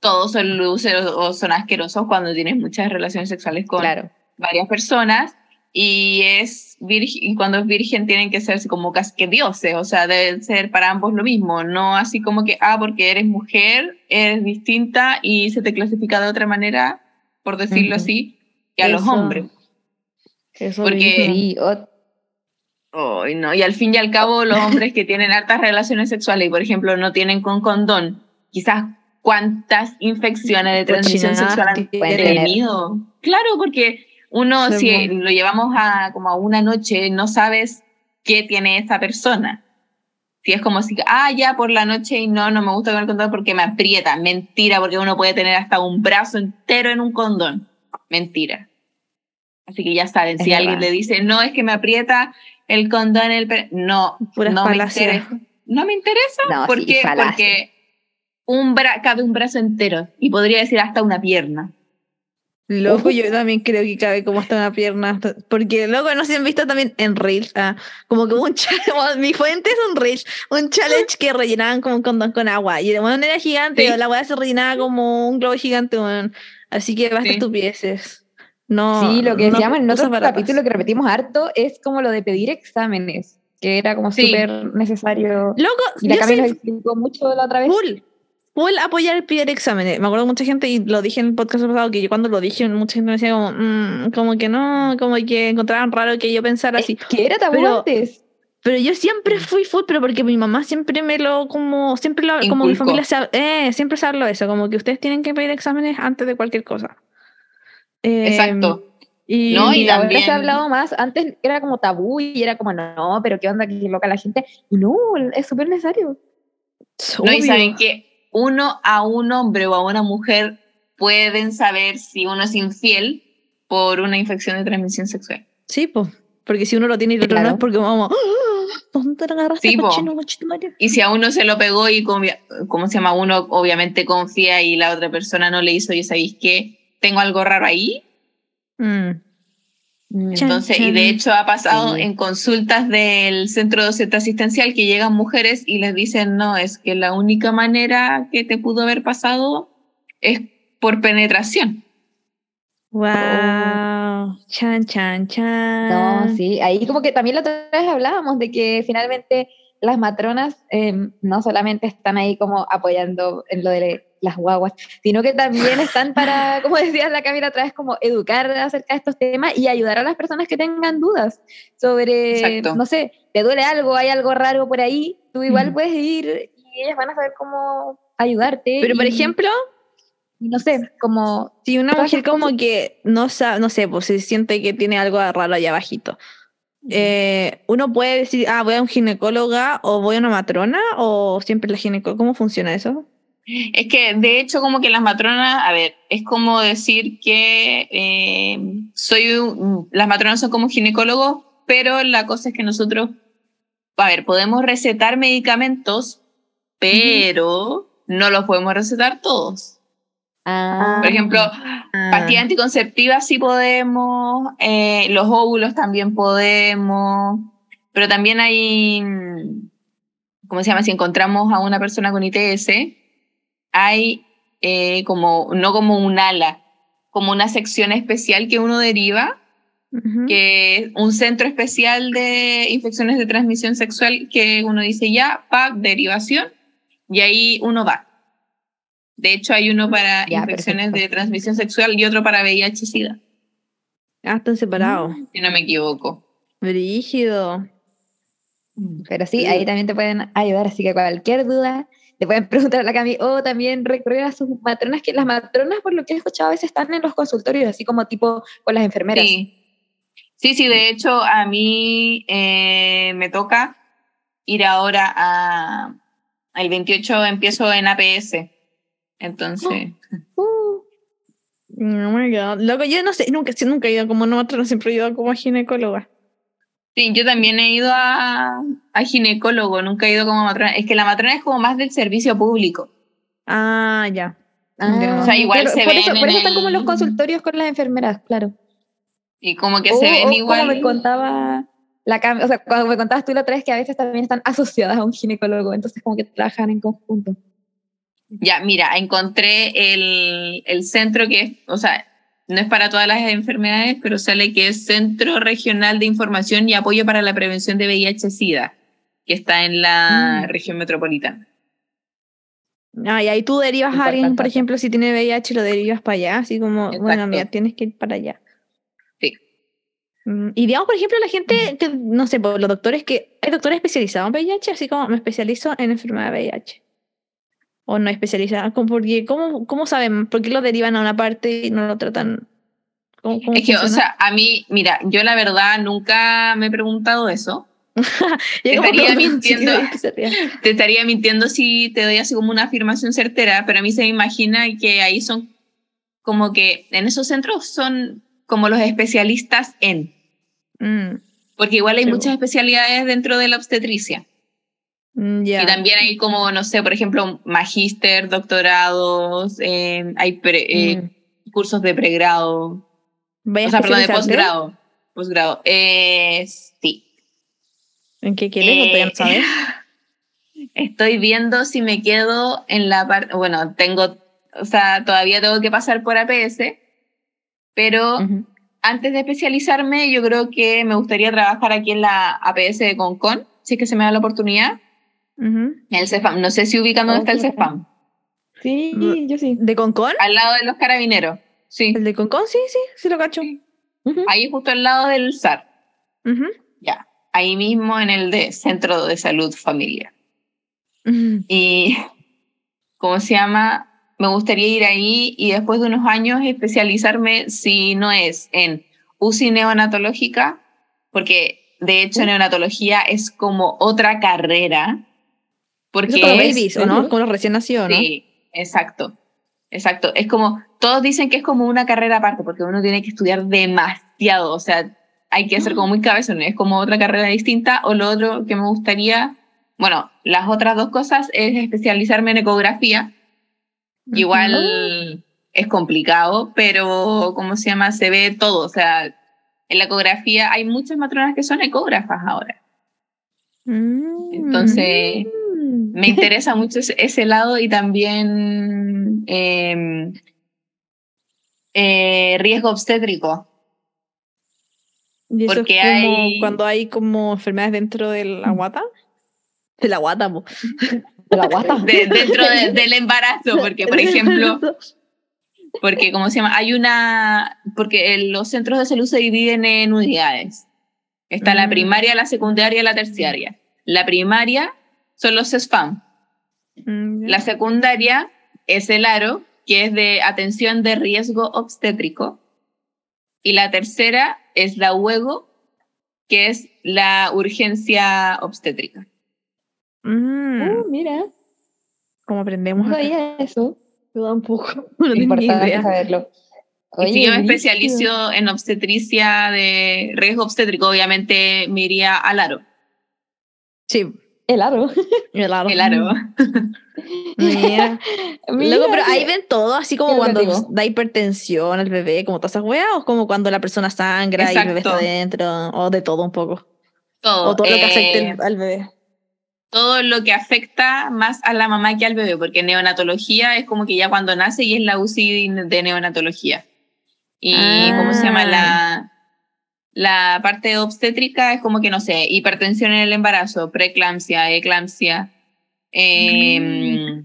todos son losers o, o son asquerosos cuando tienes muchas relaciones sexuales con Claro. Varias personas. Y es virgen, y cuando es virgen tienen que ser como casi que dioses, o sea, deben ser para ambos lo mismo, no así como que, ah, porque eres mujer, eres distinta y se te clasifica de otra manera, por decirlo Ujú. así, que a los Eso. hombres. Eso Porque- mismo. Sí, o- Ay, no. Y al fin y al cabo, los hombres que tienen hartas relaciones sexuales y, por ejemplo, no tienen con condón, quizás cuántas infecciones de transmisión sexual han tenido. Claro, porque uno, Sí, si bueno. lo llevamos a como a una noche, no sabes qué tiene esa persona. Si es como si, ah, ya por la noche y no, no me gusta con el condón porque me aprieta. Mentira, porque uno puede tener hasta un brazo entero en un condón. Mentira. Así que ya saben, Es si alguien le dice, no, es que me aprieta el condón el... pe-". No, Puras no me interesa. No me interesa. No, ¿Por sí. Porque un bra cabe un brazo entero y podría decir hasta una pierna. Loco, yo también creo que cabe como hasta una pierna. Porque, loco, no si han visto también en Reels, ah, como que un challenge, mi fuente es un Reels, un challenge que rellenaban como un condón con agua. Y el weón era gigante, Sí. la weá se rellenaba como un globo gigante, weón. Así que basta Sí. estupideces. No, sí, lo que no decíamos en otro capítulo que repetimos harto es como lo de pedir exámenes. que era como Sí. súper necesario. Loco, Y la yo Cami soy nos explicó mucho la otra vez. full, full apoyar el pedir exámenes. Me acuerdo mucha gente, y lo dije en el podcast pasado, que yo cuando lo dije, mucha gente me decía como, "Mm, como que no, como que encontraban raro que yo pensara así. Que era tabú Pero- antes. Pero yo siempre fui full, pero porque mi mamá siempre me lo, como, siempre lo, como mi familia, se, eh, siempre se habló eso, como que ustedes tienen que pedir exámenes antes de cualquier cosa. Eh, Exacto. Y, No, y también- se ha hablado más. Antes era como tabú y era como, no, pero qué onda, que loca la gente. Y no, es súper necesario. No, y saben que uno a un hombre o a una mujer pueden saber si uno es infiel por una infección de transmisión sexual. Sí, pues. Porque si uno lo tiene y el otro no Claro. es porque vamos, "Ah, ¿dónde te agarraste Sí, po. cochino, conchetumare?" Y si a uno se lo pegó y, ¿cómo se llama? Uno obviamente confía y la otra persona no le hizo, y sabéis que tengo algo raro ahí. Mm. Chan, Entonces, y de hecho ha pasado Sí. en consultas del centro docente asistencial que llegan mujeres y les dicen, no, es que la única manera que te pudo haber pasado es por penetración. Wow. Chan, chan, chan. No, sí, ahí como que también la otra vez hablábamos de que finalmente las matronas eh, no solamente están ahí como apoyando en lo de las guaguas, sino que también están para, como decía la Camila otra vez, como educar acerca de estos temas y ayudar a las personas que tengan dudas sobre, Exacto. no sé, te duele algo, hay algo raro por ahí, tú igual Ujú. puedes ir y ellas van a saber cómo ayudarte. Pero, por y- ejemplo, y no sé, como si una mujer como que no sabe, no sé, pues se siente que tiene algo raro allá abajito, eh, uno puede decir, ah, voy a un ginecóloga o voy a una matrona o siempre la ginecóloga. ¿Cómo funciona eso? Es que de hecho como que las matronas, a ver, es como decir que eh, soy un- las matronas son como ginecólogos, pero la cosa es que nosotros, a ver, podemos recetar medicamentos, pero no los podemos recetar todos. ah, Por ejemplo, Ah. pastillas anticonceptivas sí podemos, eh, los óvulos también podemos, pero también hay, mm, ¿cómo se llama? Si encontramos a una persona con ITS, hay eh, como, no como un ala, como una sección especial que uno deriva, que es un centro especial de infecciones de transmisión sexual que uno dice ya, pa, derivación, y ahí uno va. De hecho, hay uno para Ya, infecciones perfecto. de transmisión sexual y otro para VIH-Sida, Ah, están separados. si no me equivoco. Brígido. Pero sí, ahí también te pueden ayudar, así que cualquier duda te pueden preguntar a la Cami o también recurrir a sus matronas, que las matronas, por lo que he escuchado, a veces están en los consultorios, así como tipo con las enfermeras. Sí. Sí, sí, de hecho, a mí eh, me toca ir ahora a. El 28 empiezo en APS. Entonces. Uh, Oh my god. Loco, yo no sé, nunca, nunca he ido como matrona, siempre he ido como ginecóloga. Sí, yo también he ido a, a ginecólogo, nunca he ido como matrona. Es que la matrona es como más del servicio público. Ah, ya. ah, O sea, igual se por ven eso, por eso están como en los consultorios con las enfermeras, claro. Y como que O- se ven o igual. Como me contaba la o sea, cuando me contabas tú la otra vez que a veces también están asociadas a un ginecólogo, entonces como que trabajan en conjunto. Ya, mira, encontré el, el centro que es, o sea, no es para todas las enfermedades, pero sale que es Centro Regional de Información y Apoyo para la Prevención de VIH-Sida, que está en la Mm. región metropolitana. Ah, y ahí tú derivas a alguien, por ejemplo, si tiene VIH, lo derivas para allá, así como, bueno, mira, tienes que ir para allá. Sí. Mm, Y digamos, por ejemplo, la gente que, no sé, por los doctores que, hay doctores especializados en VIH, así como me especializo en enfermedad de VIH. O no especializados, como porque, ¿cómo, ¿cómo saben? ¿Por qué lo derivan a una parte y no lo tratan? ¿Cómo, cómo Es que, o funciona? sea, a mí, mira, yo la verdad nunca me he preguntado eso. Como estaría mintiendo. sí. Te estaría mintiendo si te doy así como una afirmación certera, pero a mí se me imagina que ahí son como que en esos centros son como los especialistas en, Mm, porque igual hay Sí, muchas especialidades dentro de la obstetricia. Mm, ya. Y también hay como, no sé, por ejemplo, magíster, doctorados, eh, hay pre- eh, Mm. cursos de pregrado, ¿Vaya o sea, perdón, de posgrado. Posgrado. Eh, sí. ¿En qué quieres? Estoy viendo si me quedo en la parte, bueno, tengo, o sea, todavía tengo que pasar por APS, pero antes de especializarme, yo creo que me gustaría trabajar aquí en la APS de Concon, si es que se me da la oportunidad. El CEFAM, no sé si ubican dónde Oh, está el CEFAM. Sí, yo sí. ¿De Concon? Al lado de los carabineros. Sí, ¿El de Concon? Sí, sí, sí lo cacho. Ahí justo al lado del SAR. Ya, ahí mismo en el de Centro de Salud Familiar. Y, ¿cómo se llama? Me gustaría ir ahí y después de unos años especializarme, si no es en UCI neonatológica, porque de hecho neonatología es como otra carrera. Porque con los es- babies, ¿o no? Con los recién nacidos, ¿no? Sí, exacto. Exacto. Es como, todos dicen que es como una carrera aparte, porque uno tiene que estudiar demasiado. O sea, hay que ser como muy cabezón. Es como otra carrera distinta. O lo otro que me gustaría, bueno, las otras dos cosas es especializarme en ecografía. Igual es complicado, pero ¿cómo se llama? Se ve todo. O sea, en la ecografía hay muchas matronas que son ecógrafas ahora. Mm. Entonces, me interesa mucho ese, ese lado y también eh, eh, riesgo obstétrico. ¿Y eso porque es como hay- cuando hay como enfermedades dentro de la guata? De la guata, po. De la guata. de- dentro de- del embarazo, porque por ejemplo, porque como se llama, hay una, porque el- los centros de salud se dividen en unidades. Está la Mm. primaria, la secundaria y la terciaria. La primaria son los SESFAM. Mm, La secundaria es el ARO, que es de atención de riesgo obstétrico. Y la tercera es la UEGO, que es la urgencia obstétrica. Mm, Uh, mira, ¿Cómo aprendemos? no sabía eso. Yo tampoco. No Importante saberlo. y si yo me especializo en obstetricia de riesgo obstétrico, obviamente me iría al ARO. Sí, El aro. el aro. El ARO. Mira. Mira, Luego, pero ahí ven todo, así como cuando da hipertensión al bebé, como todas esas weas, o como cuando la persona sangra y el bebé está dentro, o de todo un poco. Todo. O todo lo que afecte eh, al- bebé. todo lo que afecta más a la mamá que al bebé, porque neonatología es como que ya cuando nace y es la UCI de neonatología. Y ¿cómo se llama? Ah. La, la parte obstétrica es como que, no sé, hipertensión en el embarazo, preeclampsia, eclampsia, eh,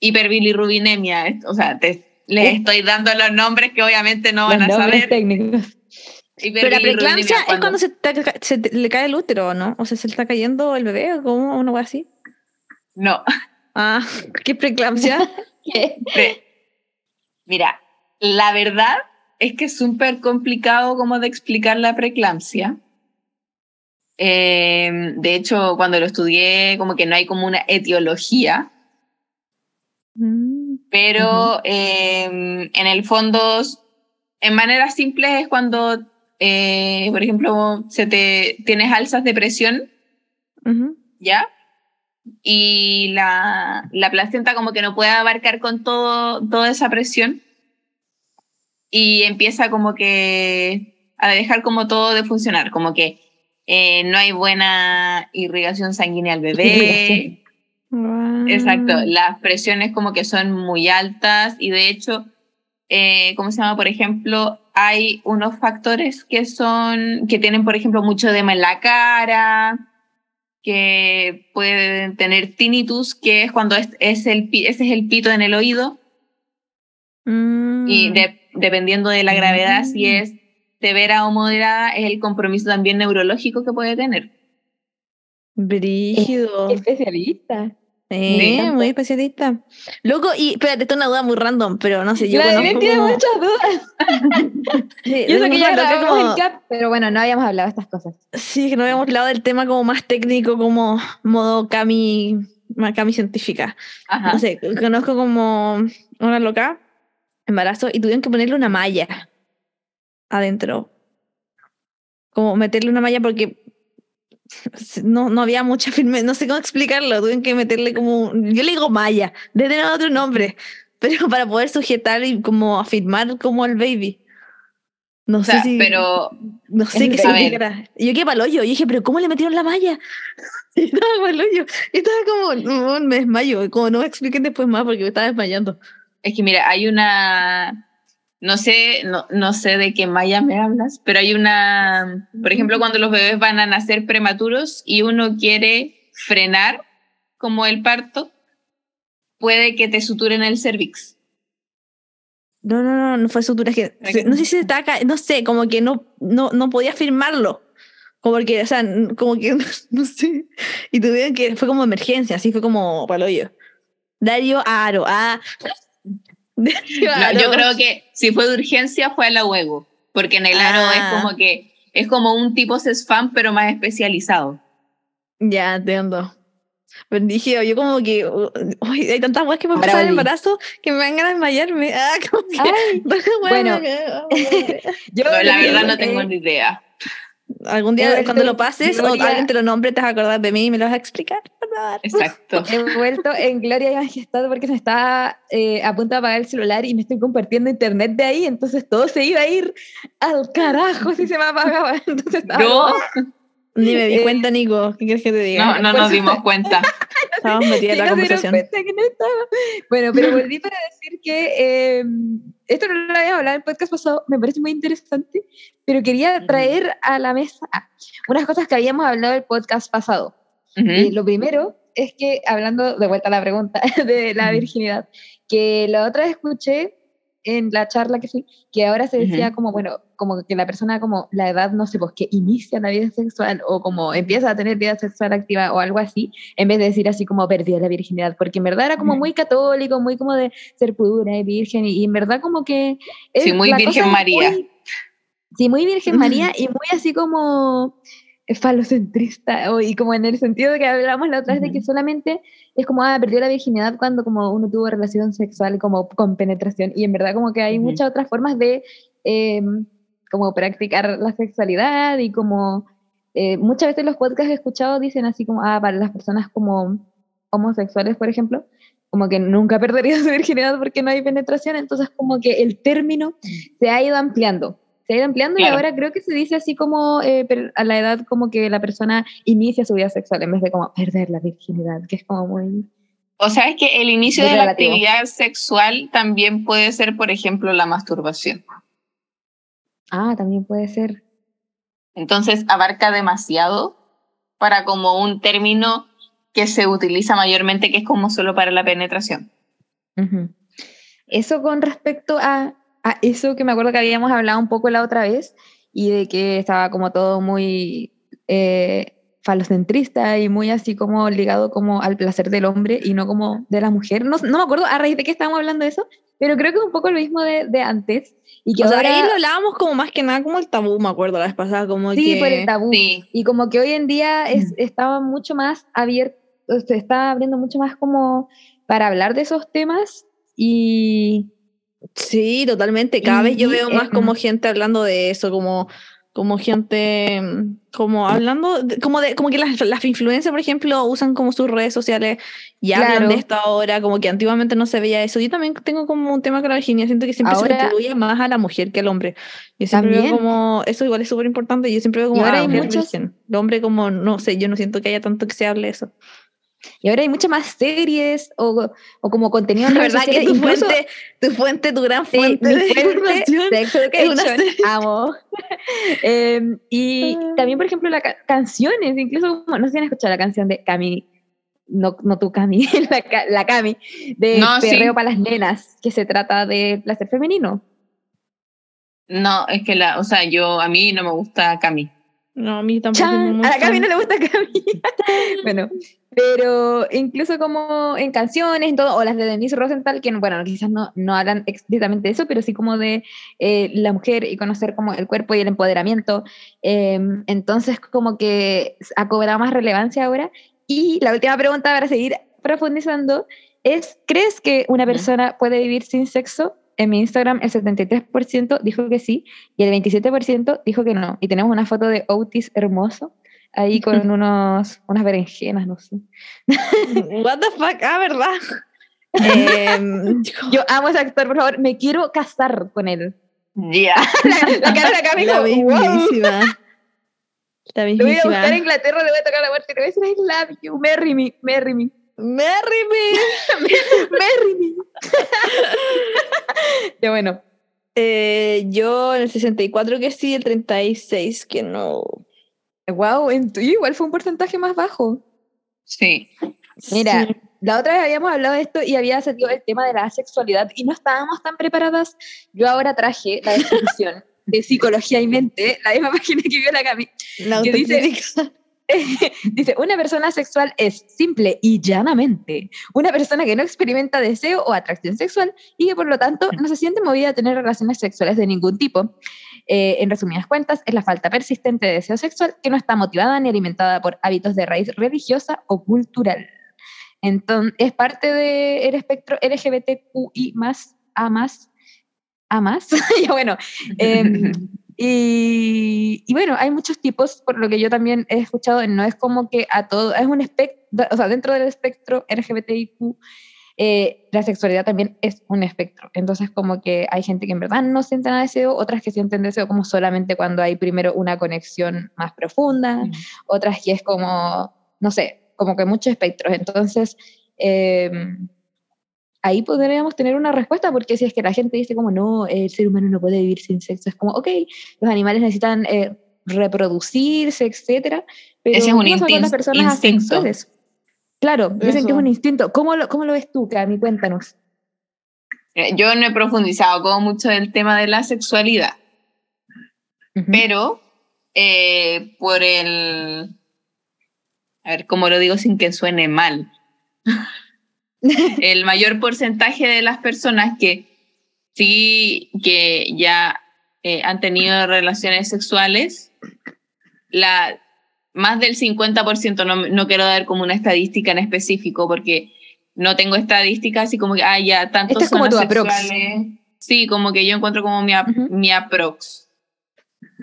hiperbilirrubinemia. es- O sea, te, les estoy dando los nombres que obviamente no van a saber. técnicos. Pero la preeclampsia es cuando- se, te- se te- le cae el útero, ¿no? O sea, se le está cayendo el bebé o como una así. No, Ah, ¿qué preeclampsia? ¿Qué? Pre- Mira, la verdad es que es súper complicado como de explicar la preeclampsia. Eh, de hecho, cuando lo estudié, como que no hay como una etiología, Mm, pero eh, en el fondo, en maneras simples es cuando, eh, por ejemplo, se te, tienes alzas de presión. ¿ya? Y la, la placenta como que no puede abarcar con todo, toda esa presión y empieza como que a dejar como todo de funcionar, como que eh, no hay buena irrigación sanguínea al bebé. Exacto, las presiones como que son muy altas y de hecho, eh, ¿cómo se llama? Por ejemplo, hay unos factores que son, que tienen, por ejemplo, mucho edema en la cara, que pueden tener tinnitus, que es cuando es, es el, ese es el pito en el oído, Mm. y de- dependiendo de la gravedad, si Mm. es severa o moderada, es el compromiso también neurológico que puede tener. Brígido. Especialista. Eh, muy especialista. Loco, y espérate, esto es una duda muy random, pero no sé, yo la conozco tiene como- muchas dudas. Sí, Yo sé tengo que ya grabamos como- el cap, pero bueno, no habíamos hablado de estas cosas. Sí, que no habíamos hablado del tema como más técnico, como modo Cami, Cami científica. Ajá. No sé, conozco como una loca, embarazo, y tuvieron que ponerle una malla adentro. Como meterle una malla porque no, no había mucha firme, no sé cómo explicarlo, tuvieron que meterle como, yo le digo malla, debe tener otro nombre, pero para poder sujetar y como afirmar como al baby. No O sé sea, si... pero No sé el qué. Y yo quedé para hoyo. Y dije, ¿pero cómo le metieron la malla? Y estaba para hoyo. Y estaba como, no, me desmayo. Como no me expliquen después más porque me estaba desmayando. Es que mira, hay una no sé, no, no sé de qué Maya me hablas, pero hay una, por ejemplo, cuando los bebés van a nacer prematuros y uno quiere frenar como el parto, puede que te suturen el cervix. No, no, no, no fue sutura, es que no sé si se estaba no sé, como que no, no, no podía firmarlo. Como que, o sea, como que, no sé. Y tuvieron que, fue como emergencia, así fue como para el hoyo. Dario Aro, ah. Dario No, yo creo que si fue de urgencia fue a la huevo, porque en el aro Ah. es como que es como un tipo CESFAM pero más especializado. Ya, entiendo. Pero dije, yo como que, uy, hay tantas weas que pasan el volví. embarazo que me ganas de desmayarme. Ah, como que, Ay, bueno, yo No, la verdad no eh, tengo ni idea. Algún día cuando lo pases o alguien te lo nombre te vas a acordar de mí y me lo vas a explicar. Exacto. He vuelto en gloria y majestad porque se me estaba eh, a punto de apagar el celular y me estoy compartiendo internet de ahí, entonces todo se iba a ir al carajo si se me apagaba. Entonces estaba No, Ni me di Eh, cuenta, Nico. ¿Qué quieres que te diga? no, no Por nos eso- dimos cuenta. Estábamos metidas en la no conversación. cuenta que no estaba. Bueno, pero volví para decir que eh, esto no lo habíamos hablado en el podcast pasado, me parece muy interesante, pero quería traer a la mesa unas cosas que habíamos hablado el podcast pasado. Ujú. Y lo primero es que, hablando de vuelta a la pregunta de la virginidad, que la otra escuché en la charla que fui, que ahora se decía como, bueno, como que la persona como la edad, no sé, pues que inicia la vida sexual o como empieza a tener vida sexual activa o algo así, en vez de decir así como perdió la virginidad, porque en verdad era como muy católico, muy como de ser pura y virgen, y, y en verdad como que... Sí, es- muy la Virgen María. muy- sí, muy Virgen María y muy así como falocentrista, o, y como en el sentido de que hablamos la otra vez de que solamente es como, ah, perdió la virginidad cuando como uno tuvo relación sexual como con penetración, y en verdad como que hay muchas otras formas de eh, como practicar la sexualidad y como eh, muchas veces los podcasts que he escuchado dicen así como, ah, para las personas como homosexuales, por ejemplo, como que nunca perdería su virginidad porque no hay penetración, entonces como que el término se ha ido ampliando. Se ha ido ampliando Claro. y ahora creo que se dice así como eh, a la edad como que la persona inicia su vida sexual en vez de como perder la virginidad, que es como muy... O sea, es que el inicio de la actividad sexual también puede ser, por ejemplo, la masturbación. Ah, también puede ser. Entonces abarca demasiado para como un término que se utiliza mayormente, que es como solo para la penetración. Eso con respecto a, a eso que me acuerdo que habíamos hablado un poco la otra vez y de que estaba como todo muy eh, falocentrista y muy así como ligado como al placer del hombre y no como de la mujer. No, no me acuerdo a raíz de qué estábamos hablando de eso, pero creo que es un poco lo mismo de, de antes. Y que O sea, ahora, ahí lo hablábamos como más que nada como el tabú, me acuerdo la vez pasada, como sí, que... por el tabú. Sí, Y como que hoy en día es, estaba mucho más abierto, se está abriendo mucho más como para hablar de esos temas y Sí, totalmente. Cada vez yo Y, veo más em, como gente hablando de eso, como, como gente, mm, como hablando, de- como de, como que las, las influencers, por ejemplo, usan como sus redes sociales y hablan Claro. de esto ahora, como que antiguamente no se veía eso. Yo también tengo como un tema con la virginidad, siento que siempre se Ahora- le atribuye más a la mujer que al hombre. Yo siempre veo También. como, eso igual es súper importante, yo siempre veo como, ahora ah, hay muchos-. El hombre como, no sé, yo no siento que haya tanto que se hable eso. Y ahora hay muchas más series o, o como contenido en La redes verdad que sociales, tu incluso- fuente, tu fuente, tu gran Sí, fuente mi de fuente, información Sex es una Education, amo. Em, y Ah. también, por ejemplo, las canciones, incluso, como- no sé si han escuchado la canción de Cami, no, no tú Cami, la, la Cami, de No, sí. Perreo para las Nenas, que se trata de placer femenino. no, es que la, o sea, yo, a mí no me gusta Cami. No, a mí tampoco. Chan, a la Cami no le gusta Cami. bueno, pero incluso como en canciones, en todo, o las de Denise Rosenthal, que bueno, quizás no, no hablan explícitamente de eso, pero sí como de eh, la mujer y conocer como el cuerpo y el empoderamiento. Eh, entonces como que ha cobrado más relevancia ahora. Y la última pregunta para seguir profundizando es, ¿crees que una persona puede vivir sin sexo? En mi Instagram el 73% dijo que sí y el 27% dijo que no. Y tenemos una foto de Otis hermoso ahí con unos, unas berenjenas, no sé. What the fuck? Ah, ¿verdad? Em, Yo amo a ese actor, por favor, me quiero casar con él. Ya. La, la cara de la Cami la wow. mismísima. La Lo voy a buscar a. Inglaterra, le voy a tocar la puerta y le voy a decir, I love you, marry me, marry me, Marry me. marry me. ya bueno, Eh, yo en el 64 que sí, el 36 que no. Wow, en tu igual fue un porcentaje más bajo. Sí. Mira, Sí. la otra vez habíamos hablado de esto y había salido el tema de la asexualidad y no estábamos tan preparadas. Yo ahora traje la definición de psicología y mente, la misma página que vio la Cami. La ¿Qué dice? Dice, una persona sexual es simple y llanamente una persona que no experimenta deseo o atracción sexual y que por lo tanto no se siente movida a tener relaciones sexuales de ningún tipo. Eh, en resumidas cuentas, es la falta persistente de deseo sexual que no está motivada ni alimentada por hábitos de raíz religiosa o cultural. Entonces, es parte del espectro LGBTQI más, A más, A más. Bueno, em, y, y bueno, hay muchos tipos, por lo que yo también he escuchado, no es como que a todo, es un espectro, o sea, dentro del espectro LGBTIQ, eh, la sexualidad también es un espectro. Entonces, como que hay gente que en verdad no siente nada de deseo, otras que sienten deseo como solamente cuando hay primero una conexión más profunda, otras que es como, no sé, como que muchos espectros. Entonces, eh, ahí podríamos tener una respuesta, porque si es que la gente dice como, no, el ser humano no puede vivir sin sexo, es como, ok, los animales necesitan eh, reproducirse, etcétera, pero Ese es un ¿qué pasa con las personas asexuales? Claro, dicen que es Eso. un instinto. ¿Cómo lo, cómo lo ves tú, Cami? Cuéntanos. Eh, Yo no he profundizado como mucho del tema de la sexualidad, pero eh, por el... A ver, ¿cómo lo digo sin que suene mal? el mayor porcentaje de las personas que sí, que ya eh, han tenido relaciones sexuales, la, más del 50%, no, no quiero dar como una estadística en específico porque no tengo estadísticas así como que, ah, ya, tantos Esta es como tu aprox. Sí, como que yo encuentro como mi, ap- Ujú. mi aprox.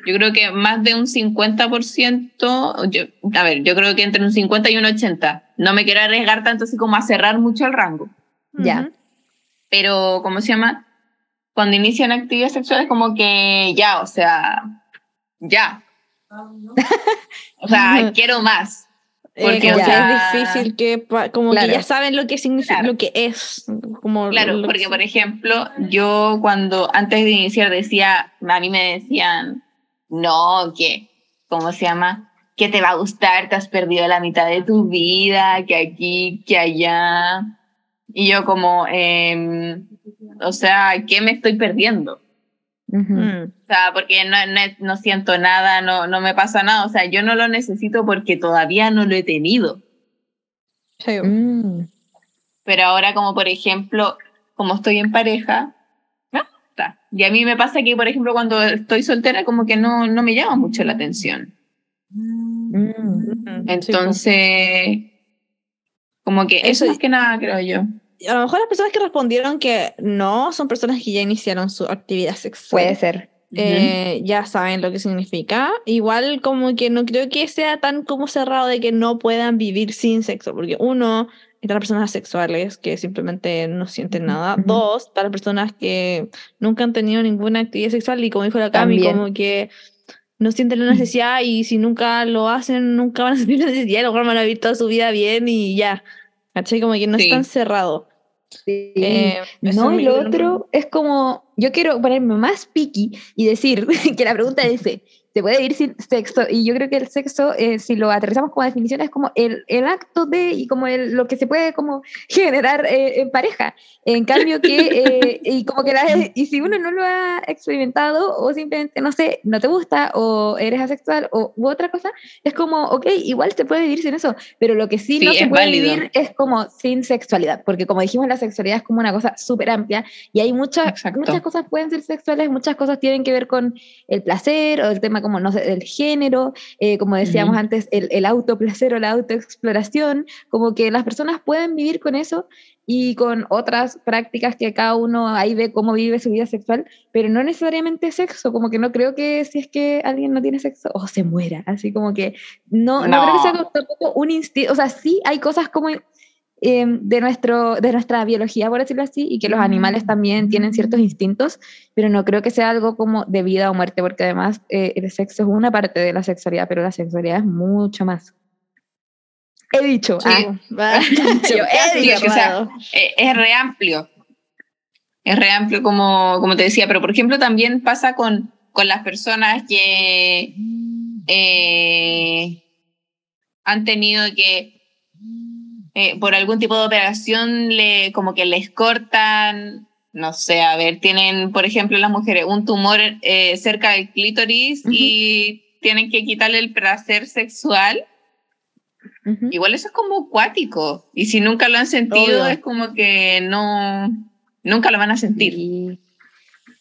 Yo creo que más de un 50%, yo, a ver, yo creo que entre un 50 y un 80. No me quiero arriesgar tanto así como a cerrar mucho el rango. Ya. Ujú. Pero, ¿cómo se llama? Cuando inician actividades sexuales, como que ya, o sea, ya. O sea, quiero más. Eh, Porque, o sea, es difícil que, como Claro. que ya saben lo que significa, Claro. lo que es. Como Claro, porque por ejemplo, yo cuando antes de iniciar decía, a mí me decían, no, que, ¿cómo se llama? Que te va a gustar, te has perdido la mitad de tu vida, que aquí, que allá. Y yo como, em, o sea, ¿qué me estoy perdiendo? Ujú. Mm. O sea, porque no, no, no siento nada, no, no me pasa nada. O sea, yo no lo necesito porque todavía no lo he tenido. Sí. Mm. Pero ahora, como por ejemplo, como estoy en pareja, ¿no? Está. y a mí me pasa que, por ejemplo, cuando estoy soltera, como que no, no me llama mucho la atención. Mm. Mm, sí, Entonces, como que eso Eso- más que nada, creo yo. A lo mejor las personas que respondieron que no son personas que ya iniciaron su actividad sexual. Puede ser. Eh, ya saben lo que significa. Igual como que no creo que sea tan como cerrado de que no puedan vivir sin sexo, porque uno, está las personas sexuales que simplemente no sienten nada. Ujú. Dos, para las personas que nunca han tenido ninguna actividad sexual y como dijo la Cami, También. como que no sienten la necesidad y si nunca lo hacen, nunca van a sentir la necesidad, a lo mejor van a vivir toda su vida bien y ya. ¿Cachai? Como que no Sí. es tan cerrado. Sí. Eh, No, y lo otro es como, yo quiero ponerme más picky y decir que la pregunta es, ¿se puede vivir sin sexo? Y yo creo que el sexo, eh, si lo aterrizamos como definición, es como el, el acto de y como el, lo que se puede como generar eh, en pareja. En cambio que, eh, y como que la- y si uno no lo ha experimentado o simplemente, no sé, no te gusta o eres asexual o u otra cosa, es como, ok, igual se puede vivir sin eso, pero lo que sí, Sí, no se puede válido. vivir es como sin sexualidad, porque como dijimos, la sexualidad es como una cosa súper amplia y hay muchas, Exacto. muchas cosas pueden ser sexuales, muchas cosas tienen que ver con el placer o el tema como, no sé, del género, eh, como decíamos antes, el, el autoplacer o la autoexploración, como que las personas pueden vivir con eso y con otras prácticas que cada uno ahí ve cómo vive su vida sexual, pero no necesariamente sexo, como que no creo que si es que alguien no tiene sexo o se muera, así como que no, no. creo que sea No. tampoco un instinto, o sea, sí hay cosas como eh, de, nuestro, de nuestra biología, por decirlo así, y que los animales también tienen ciertos instintos, pero no creo que sea algo como de vida o muerte, porque además eh, el sexo es una parte de la sexualidad, pero la sexualidad es mucho más. He dicho, Sí. ah, Va. yo he es que, o sea. Eh, es re amplio. es re amplio como, como te decía, pero por ejemplo también pasa con, con las personas que eh, han tenido que, eh, por algún tipo de operación, le, como que les cortan, no sé, a ver, tienen, por ejemplo, las mujeres un tumor eh, cerca del clítoris y tienen que quitarle el placer sexual. Igual eso es como acuático. Y si nunca lo han sentido, Obvio. es como que no, nunca lo van a sentir. Sí.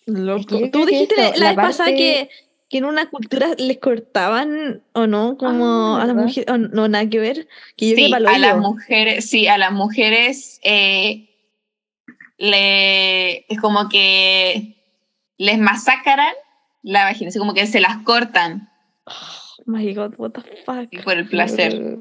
Loco. Tú dijiste esto, la, la vez pasada que, que en una cultura les cortaban o no, como Ah, a las mujeres, o no, nada que ver. Que yo Sí, que a las mujeres, sí, a las mujeres eh, le, es como que les masacran la vagina, así como que se las cortan Oh my god, what the fuck. y por el placer.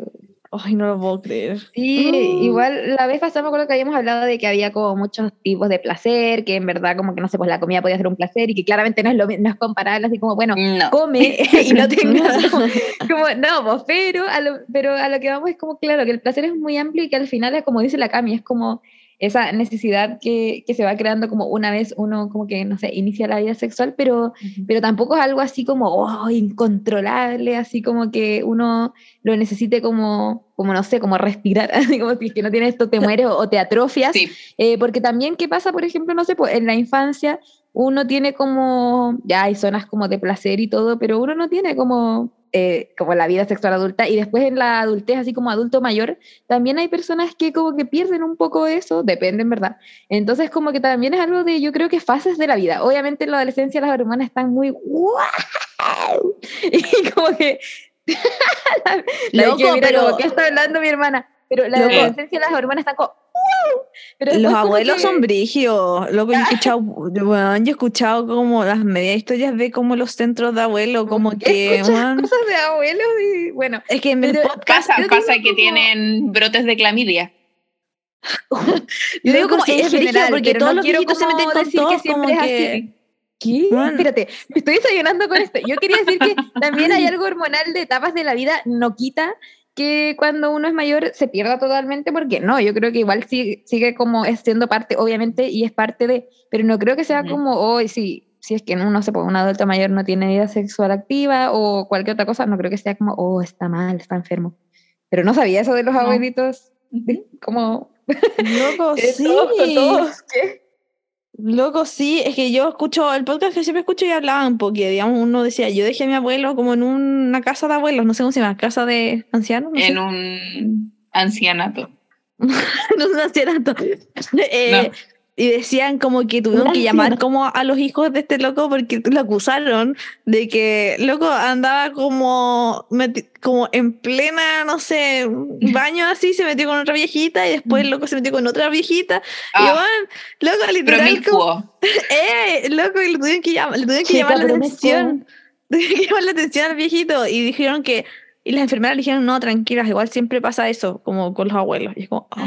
Ay, no lo puedo creer. Sí, Mm. igual la vez pasada me acuerdo que habíamos hablado de que había como muchos tipos de placer, que en verdad como que no sé, pues la comida podía ser un placer y que claramente no es, lo, no es comparable, así como, bueno, No. come y no tengas como, como, no, pues, pero a, lo, pero a lo que vamos es como, claro, que el placer es muy amplio y que al final es como dice la Cami, es como esa necesidad que, que se va creando como una vez uno como que, no sé, inicia la vida sexual, pero, pero tampoco es algo así como oh, incontrolable, así como que uno lo necesite como, como no sé, como respirar, así como si es que no tienes esto te mueres o, o te atrofias, Sí, eh, porque también, ¿qué pasa, por ejemplo, no sé, pues, en la infancia uno tiene como, ya hay zonas como de placer y todo, pero uno no tiene como, eh, como la vida sexual adulta y después en la adultez, así como adulto mayor, también hay personas que como que pierden un poco eso, depende en verdad. Entonces como que también es algo de, yo creo que fases de la vida. Obviamente en la adolescencia las hormonas están muy, ¡wow! Y como que... la Loco, que mira pero- como que está hablando mi hermana. Pero la Loco. adolescencia las hormonas están como... ¡wow! Pero Los abuelos que- son brigios. Loco, yo he escuchado, weón, yo he escuchado como las medias historias de como los centros de abuelo, como que, weón, cosas de abuelos y bueno. es que en el podcast pasa, pasa que como- tienen brotes de clamidia. Yo digo como sí, es brígido, porque todos no los quiero viejitos se meten con decir todo, que siempre como es que- así. ¿Qué? Bueno. Espérate, me estoy desayunando con esto. Yo quería decir que también hay algo hormonal de etapas de la vida, no quita que cuando uno es mayor se pierda totalmente, porque no, yo creo que igual sigue, sigue como siendo parte, obviamente, y es parte de, pero no creo que sea como hoy, si, si es que no, no sé, pues un adulto mayor no tiene vida sexual activa o cualquier otra cosa, no creo que sea como, oh, está mal, está enfermo. Pero no sabía eso de los No. abuelitos, como... Loco, sí. todos- todos, ¿qué? Loco, sí, es que yo escucho el podcast que siempre escucho y hablaban, porque digamos uno decía, yo dejé a mi abuelo como en una casa de abuelos, no sé cómo se llama, casa de ancianos, no sé. En un ancianato. no sé si era to- Eh, No. Y decían como que tuvieron que llamar como a los hijos de este loco porque lo acusaron de que loco andaba como como en plena, no sé, baño así, se metió con otra viejita y después el loco se metió con otra viejita. Y Ah, bueno, loco, literal, como, eh, loco, y le tuvieron que llamar, le tuvieron que llamar la atención. Tuvieron que llamar la atención al viejito y dijeron que, y las enfermeras le dijeron, no, tranquilas, igual siempre pasa eso, como con los abuelos. Y es como, oh,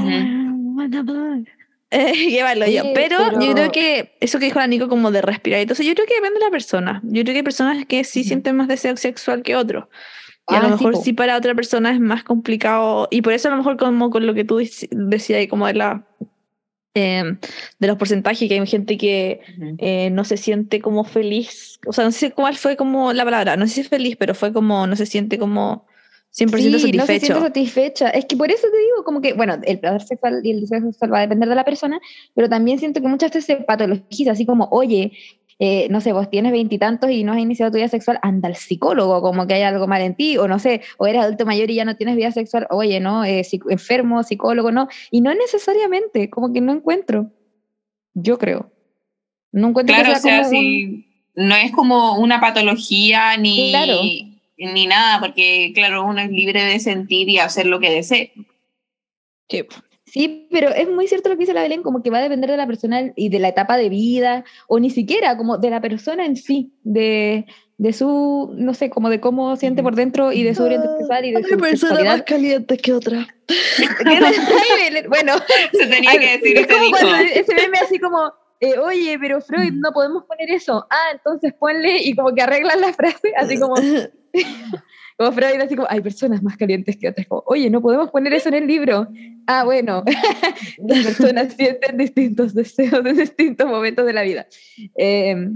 what the Eh, llévalo yo. Oye, Pero, yo pero- creo que eso que dijo la Nico como de respirar eso, yo creo que depende de la persona. Yo creo que hay personas que sí sienten más deseo sexual que otros. Y a Ah, lo sí, mejor po. sí para otra persona es más complicado. Y por eso a lo mejor como con lo que tú dec- decías como de la... eh, de los porcentajes, que hay gente que Ujú. eh, no se siente como feliz, o sea, no sé cuál fue como la palabra, no sé si es feliz, pero fue como, no se siente como 100% Sí, no se satisfecho. siente satisfecha. Es que por eso te digo, como que, bueno, el placer sexual y el deseo sexual va a depender de la persona, pero también siento que muchas veces se patologiza, así como, oye, eh, no sé, vos tienes veintitantos y, no has iniciado tu vida sexual, anda al psicólogo, como que hay algo mal en ti, o no sé, o eres adulto mayor y ya no tienes vida sexual, oye, no, eh, psic- enfermo, psicólogo, no, y no necesariamente, como que no encuentro, yo creo. No encuentro Claro, o que sea sea, como un- si no es como una patología ni, Claro. Ni nada, porque claro, uno es libre de sentir y hacer lo que desee. Sí. Sí, pero es muy cierto lo que dice la Belén, como que va a depender de la persona y de la etapa de vida, o ni siquiera como de la persona en sí, de, de su, no sé, como de cómo siente por dentro y de su orientación sexual y de su sexualidad. caliente que otra. Bueno, Se tenía que decir es ese como cuando ese meme así como, eh, oye, pero Freud, no podemos poner eso. Ah, entonces ponle y como que arreglan la frase, así como, como Freud, así como, hay personas más calientes que otras. Como, Oye, no podemos poner eso en el libro. Ah, bueno, las personas sienten distintos deseos en distintos momentos de la vida. Eh,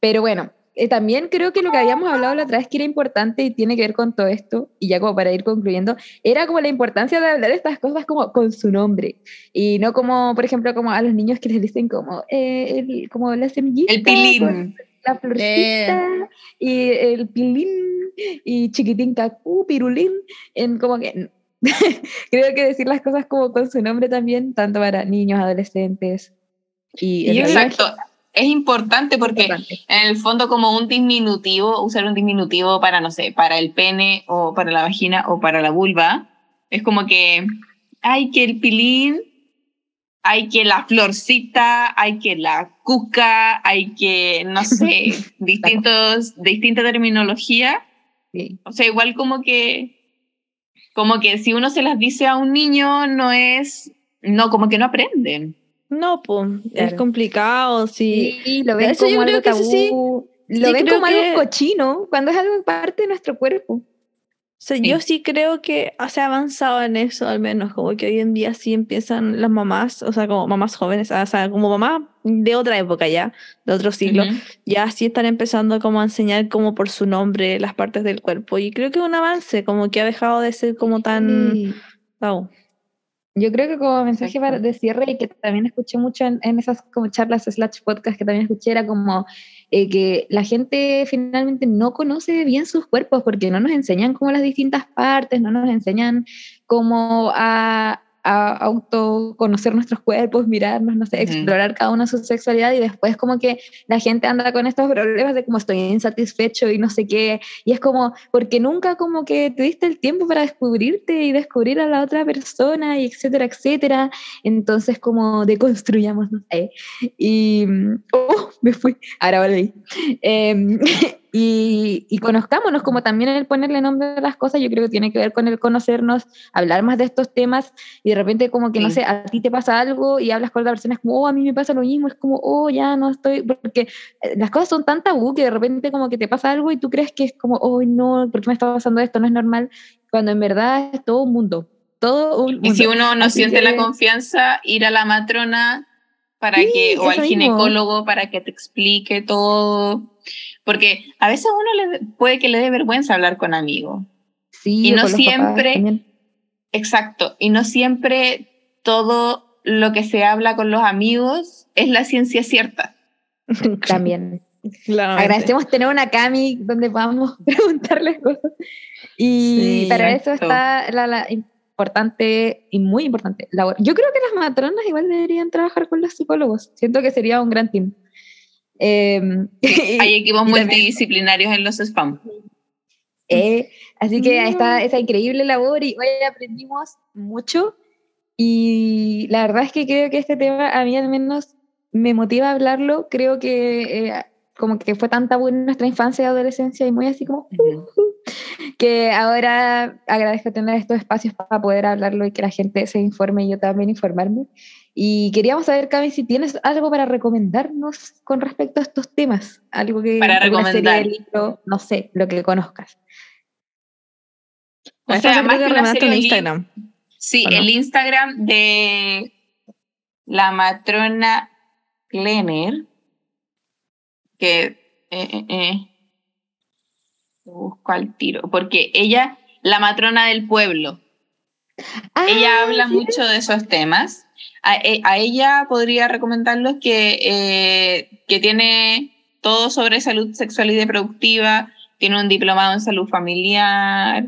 pero bueno, eh, también creo que lo que habíamos hablado la otra vez que era importante y tiene que ver con todo esto, y ya como para ir concluyendo, era como la importancia de hablar estas cosas como con su nombre, y no como, por ejemplo, como a los niños que les dicen como, eh, el, como la semillita. El pilín. La florcita, y el pilín, y chiquitín cacú, pirulín, en como que... creo que decir las cosas como con su nombre también, tanto para niños, adolescentes. Y, y exacto es importante porque en el fondo como un diminutivo, usar un diminutivo para, no sé, para el pene o para la vagina o para la vulva, es como que hay que el pilín, hay que la florcita, hay que la cuca, hay que, no sé, distintos, distinta terminología. O sea, igual como que, como que si uno se las dice a un niño, no es, no, como que no aprenden. No, pues, es complicado, sí. Sí, lo ven como algo tabú. Sí, lo ven como algo cochino, cuando es algo parte de nuestro cuerpo. O sea, yo sí. creo que se ha avanzado en eso, al menos, como que hoy en día sí empiezan las mamás, o sea, como mamás jóvenes, o sea, como mamá de otra época ya, de otro siglo, ya sí están empezando como a enseñar como por su nombre las partes del cuerpo. Y creo que es un avance, como que ha dejado de ser como tan... Yo creo que como mensaje de cierre y que también escuché mucho en, esas como charlas slash podcast que también escuché era como eh, que la gente finalmente no conoce bien sus cuerpos porque no nos enseñan como las distintas partes, no nos enseñan cómo a, a autoconocer nuestros cuerpos, mirarnos, no sé, explorar cada uno su sexualidad y después como que la gente anda con estos problemas de como estoy insatisfecho y no sé qué, y es como, porque nunca como que tuviste el tiempo para descubrirte y descubrir a la otra persona y etcétera, etcétera, entonces como deconstruyamos, no sé, y, oh, me fui, ahora volví. Eh, y, conozcámonos, como también el ponerle nombre a las cosas, yo creo que tiene que ver con el conocernos, hablar más de estos temas y de repente como que, no sé, a ti te pasa algo y hablas con otra persona, es como, oh, a mí me pasa lo mismo, es como, oh, ya no estoy, porque eh, las cosas son tan tabú que de repente como que te pasa algo y tú crees que es como, oh, no, ¿por qué me está pasando esto? No es normal, cuando en verdad es todo un mundo. Todo un Y si uno no siente la confianza, ir a la matrona para que, o al ginecólogo para que te explique todo porque a veces uno le, puede que le dé vergüenza hablar con amigos. Sí, y no siempre, exacto, y no siempre todo lo que se habla con los amigos es la ciencia cierta. También. Agradecemos tener una Cami donde podamos preguntarles cosas. Y para eso está la, importante y muy importante labor. Yo creo que las matronas igual deberían trabajar con los psicólogos. Siento que sería un gran team. Em, Hay equipos multidisciplinarios en los spam. Eh, así que está esa increíble labor y hoy aprendimos mucho y la verdad es que creo que este tema a mí al menos me motiva a hablarlo, creo que eh, como que fue tan tabú en nuestra infancia y adolescencia y muy así como que ahora agradezco tener estos espacios para poder hablarlo y que la gente se informe y yo también informarme y queríamos saber, Cami, si tienes algo para recomendarnos con respecto a estos temas. Algo que. Para recomendar. Libro, no sé, lo que conozcas. O sea, más que una serie Instagram. Sí, el Instagram de la matrona Klenner, que eh, eh, eh, busco al tiro, porque ella, la matrona del pueblo, ella ah, habla mucho de esos temas a, ella podría recomendarlos que, eh, que tiene todo sobre salud sexual y reproductiva, tiene un diplomado en salud familiar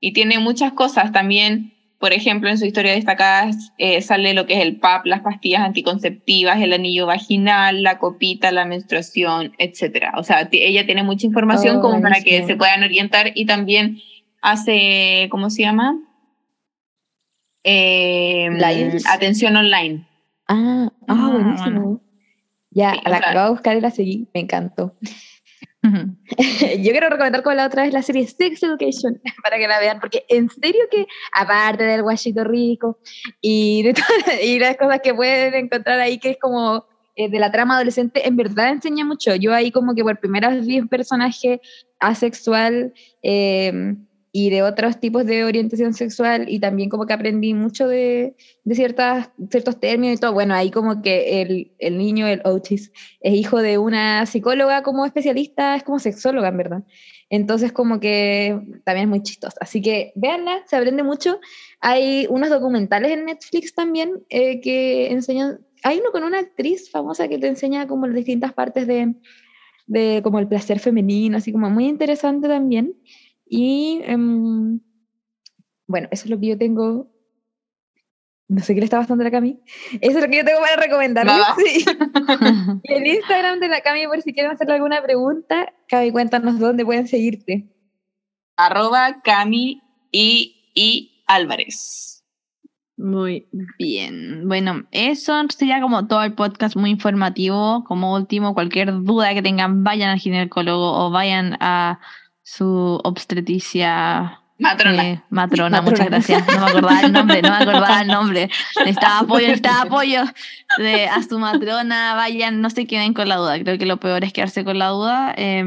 y tiene muchas cosas también. Por ejemplo, en su historia destacada eh, sale lo que es el PAP, las pastillas anticonceptivas, el anillo vaginal, la copita, la menstruación, etc. O sea, ella tiene mucha información oh, como para que se puedan orientar y también hace, ¿cómo se llama? Eh, atención online. Ah, ah, ah buenísimo. Ya, la acabo de buscar y la seguí, me encantó. Yo quiero recomendar como la otra vez la serie Sex Education para que la vean, porque en serio que, aparte del guachito rico y, de y las cosas que pueden encontrar ahí, que es como eh, de la trama adolescente, en verdad enseña mucho. Yo ahí como que por primera vez vi un personaje asexual eh, y de otros tipos de orientación sexual y también como que aprendí mucho de, de ciertas, ciertos términos y todo. Bueno, ahí como que el, el niño, el Otis, es hijo de una psicóloga como especialista, es como sexóloga en verdad. Entonces como que también es muy chistoso. Así que véanla, se aprende mucho. Hay unos documentales en Netflix también eh, que enseñan, hay uno con una actriz famosa que te enseña como las distintas partes de, de como el placer femenino, así como muy interesante también. Y em, bueno, eso es lo que yo tengo. No sé qué le está bastante a la Cami. Eso es lo que yo tengo para recomendarles. Sí. Y el Instagram de la Cami, por si quieren hacerle alguna pregunta, Cami, cuéntanos dónde pueden seguirte. Arroba Cami y, y Álvarez. Muy bien. Bueno, eso sería como todo el podcast muy informativo. Como último, cualquier duda que tengan, vayan al ginecólogo o vayan a su obstetricia Matrona. eh, matrona, Matrona. muchas gracias. No me acordaba el nombre, no me acordaba el nombre. Necesitaba apoyo, necesitaba apoyo de, a su matrona. Vayan, no se queden con la duda. Creo que lo peor es quedarse con la duda. eh,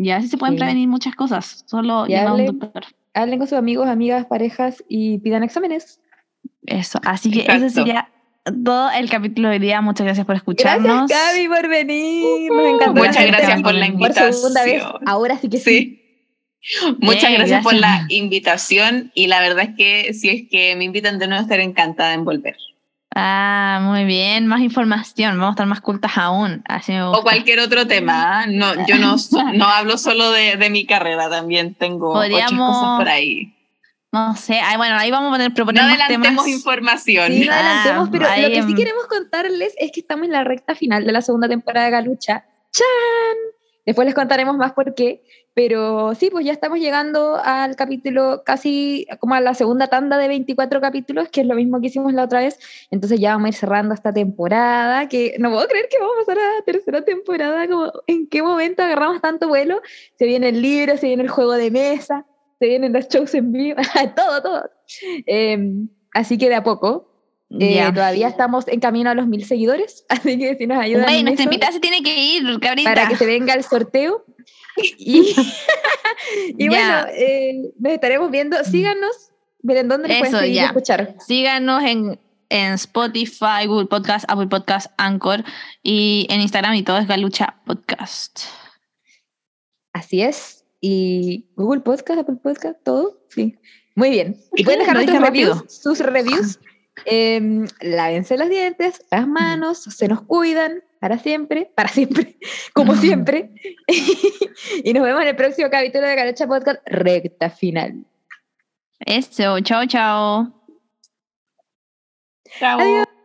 y así se pueden Sí. prevenir muchas cosas. Solo llamar a un hablen- doctor. Hablen con sus amigos, amigas, parejas y pidan exámenes. Eso. Así que Exacto. ese sería todo el capítulo de hoy día. Muchas gracias por escucharnos. Gracias, Cami, por venir. Nos encantó. Muchas gracias por la Por segunda vez. invitación. Ahora sí que sí. Sí. Muchas Bien, gracias, por la invitación y la verdad es que si es que me invitan de nuevo estaré encantada en volver. Ah, muy bien. Más información. Vamos a estar más cultas aún. Así O cualquier otro tema. ¿ah? No, yo no, no hablo solo de, de mi carrera, también tengo otras Podríamos- cosas por ahí. No sé. Ay, bueno, ahí vamos a poner, No proponer más adelantemos temas. información. Sí, no adelantemos, Ah, pero ahí lo que sí en- queremos contarles es que estamos en la recta final de la segunda temporada de Galucha. ¡Chan! Después les contaremos más por qué. Pero sí, pues ya estamos llegando al capítulo, casi como a la segunda tanda de 24 capítulos, que es lo mismo que hicimos la otra vez. Entonces ya vamos a ir cerrando esta temporada, que no puedo creer que vamos a pasar a la tercera temporada. Como, ¿En qué momento agarramos tanto vuelo? Se viene el libro, se viene el juego de mesa, se vienen los shows en vivo, todo, todo. Em, así que de a poco, eh, Ya. todavía estamos en camino a los mil seguidores, así que si nos ayudan en nuestra invitada se tiene que ir, cabrita. para que se venga el sorteo. Y, bueno, eh, nos estaremos viendo. Síganos, miren dónde nos pueden Eso, ya. escuchar. Síganos en, en Spotify, Google Podcast, Apple Podcast, Anchor y en Instagram y todo es Galucha Podcast. Así es. Y Google Podcast, Apple Podcast, todo. Sí. Muy bien. Y pueden dejar sus reviews, sus reviews. Em, lávense los dientes, las manos, se nos cuidan para siempre, para siempre, como siempre. y nos vemos en el próximo capítulo de Galucha Podcast, recta final. Eso, chao, chao. Chao. Adiós.